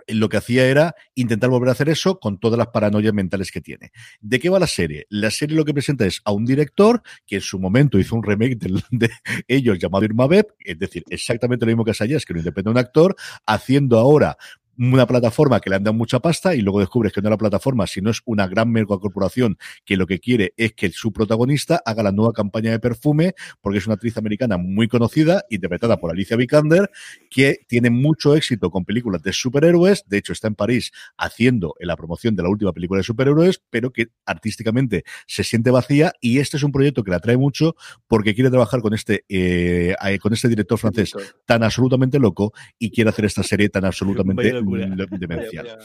lo que hacía era intentar volver a hacer eso con todas las paranoias mentales que tiene. ¿De qué va la serie? La serie lo que presenta es a un director que en su momento hizo un remake <laughs> de, ellos llamado Irma Beb, es decir, exactamente lo mismo que Sayas, que lo interpreta un actor, haciendo ahora una plataforma que le han dado mucha pasta y luego descubres que no es la plataforma, sino es una gran megacorporación que lo que quiere es que su protagonista haga la nueva campaña de perfume, porque es una actriz americana muy conocida, interpretada por Alicia Vikander, que tiene mucho éxito con películas de superhéroes, de hecho está en París haciendo la promoción de la última película de superhéroes, pero que artísticamente se siente vacía. Y este es un proyecto que la atrae mucho porque quiere trabajar con este, eh, con este director francés tan absolutamente loco y quiere hacer esta serie tan <laughs> absolutamente <laughs> demencial.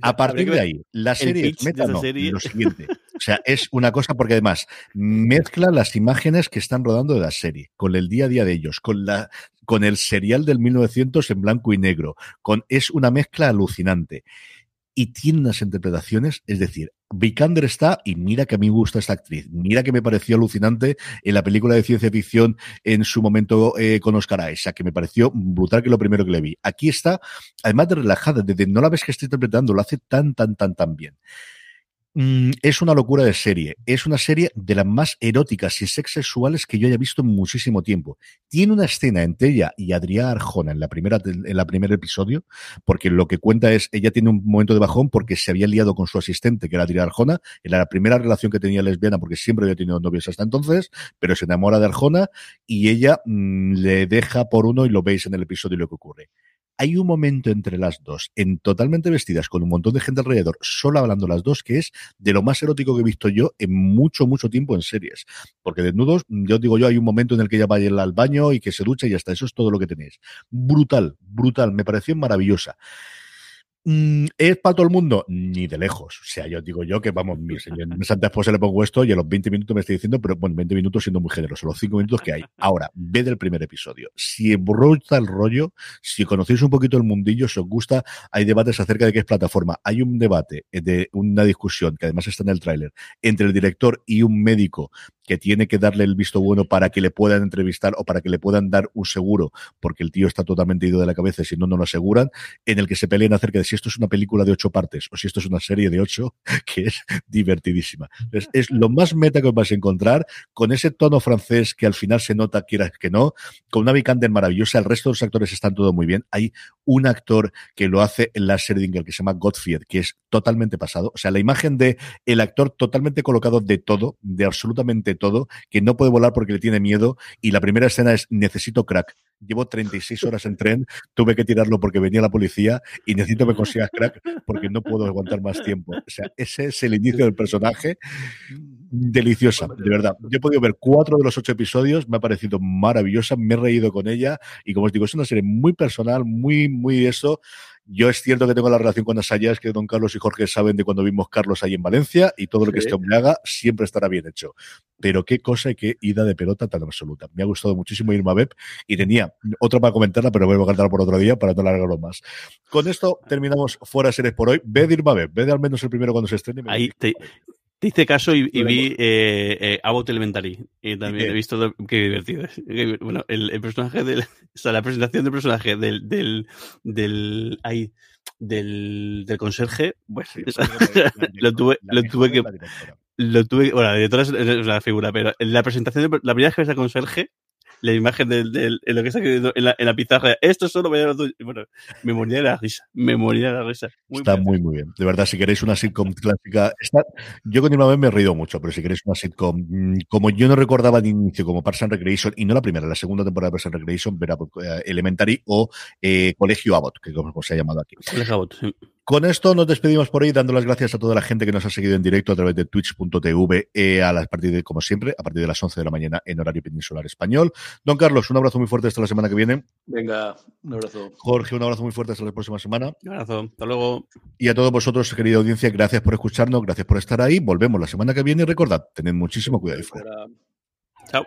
A partir de ahí, la serie meta no, serie. lo <laughs> siguiente. O sea, es una cosa porque además mezcla las imágenes que están rodando de la serie, con el día a día de ellos, con la con el serial del 1900 en blanco y negro, con es una mezcla alucinante y tiene unas interpretaciones, es decir, Vikander está, y mira que a mí me gusta esta actriz, mira que me pareció alucinante en la película de ciencia ficción en su momento eh, con Oscar Isaac, que me pareció brutal que lo primero que le vi. Aquí está, además de relajada, desde no la ves que está interpretando, lo hace tan, tan, tan, tan bien. Mm, es una locura de serie. Es una serie de las más eróticas y sex sexuales que yo haya visto en muchísimo tiempo. Tiene una escena entre ella y Adriana Arjona en la primera en la primer episodio, porque lo que cuenta es ella tiene un momento de bajón porque se había liado con su asistente, que era Adriana Arjona, era la primera relación que tenía lesbiana porque siempre había tenido novios hasta entonces, pero se enamora de Arjona y ella mmm, le deja por uno y lo veis en el episodio lo que ocurre hay un momento entre las dos, en totalmente vestidas, con un montón de gente alrededor, solo hablando las dos, que es de lo más erótico que he visto yo en mucho, mucho tiempo en series. Porque desnudos, yo digo yo, hay un momento en el que ella va al baño y que se ducha y hasta eso es todo lo que tenéis. Brutal, brutal, me pareció maravillosa. Mm, ¿Es para todo el mundo? Ni de lejos. O sea, yo digo yo que vamos, mi señor, Santa Esposa le pongo esto y a los 20 minutos me estoy diciendo, pero bueno, 20 minutos siendo muy generoso, los 5 minutos que hay. Ahora, ve del primer episodio. Si gusta el rollo, si conocéis un poquito el mundillo, si os gusta, hay debates acerca de qué es plataforma. Hay un debate de una discusión que además está en el tráiler entre el director y un médico que tiene que darle el visto bueno para que le puedan entrevistar o para que le puedan dar un seguro, porque el tío está totalmente ido de la cabeza y si no, no lo aseguran, en el que se pelean acerca de si esto es una película de ocho partes o si esto es una serie de ocho, <laughs> que es divertidísima. Es, lo más meta que os a encontrar, con ese tono francés que al final se nota, quieras que no, con una Vikander maravillosa, el resto de los actores están todo muy bien. Hay un actor que lo hace en la serie que se llama Godfried, que es totalmente pasado. O sea, la imagen de el actor totalmente colocado de todo, de absolutamente todo, que no puede volar porque le tiene miedo y la primera escena es necesito crack llevo 36 horas en tren, tuve que tirarlo porque venía la policía y necesito que me consigas crack porque no puedo aguantar más tiempo. O sea, ese es el inicio del personaje deliciosa, de verdad. Yo he podido ver cuatro de los ocho episodios, me ha parecido maravillosa, me he reído con ella y como os digo, es una serie muy personal, muy, muy eso. Yo es cierto que tengo la relación con Asaya, es que don Carlos y Jorge saben de cuando vimos Carlos ahí en Valencia y todo lo que este hombre haga siempre estará bien hecho. Pero qué cosa y qué ida de pelota tan absoluta. Me ha gustado muchísimo Irma Beb y tenía otra para comentarla, pero voy a cantar por otro día para no alargarlo más. Con esto terminamos fuera de series por hoy. Ve de Irma Beb, ve de al menos el primero cuando se estrene. Ahí te, te hice caso y, y vi eh, eh, Abbott Elementary. Y también <laughs> he visto qué divertido. es. Bueno, el, el personaje del. O sea, la presentación del personaje del. del. del. ahí, del, del conserje. Bueno, <laughs> lo tuve, lo tuve que. Lo tuve, bueno, la directora es, la figura, pero la presentación, de, la primera vez que ves al conserje, la imagen del, del, en lo que está escribiendo en la, en la pizarra, esto solo me Bueno, me moría de la risa, me moría de la risa. Muy está muy, muy bien. De verdad, si queréis una sitcom clásica, está, yo con Irma Beb me he reído mucho, pero si queréis una sitcom, mm, como yo no recordaba de inicio, como Parks and Recreation, y no la primera, la segunda temporada de Parks and Recreation, verá eh, Elementary o eh, Colegio Abbott, que como se ha llamado aquí. Colegio Abbott, sí. Con esto nos despedimos por ahí, dando las gracias a toda la gente que nos ha seguido en directo a través de twitch.tv eh, a las partir de, como siempre, a partir de las 11 de la mañana en horario peninsular español. Don Carlos, un abrazo muy fuerte hasta la semana que viene. Venga, un abrazo. Jorge, un abrazo muy fuerte hasta la próxima semana. Un abrazo, hasta luego. Y a todos vosotros, querida audiencia, gracias por escucharnos, gracias por estar ahí. Volvemos la semana que viene y recordad, tened muchísimo cuidado y fuera. Chao.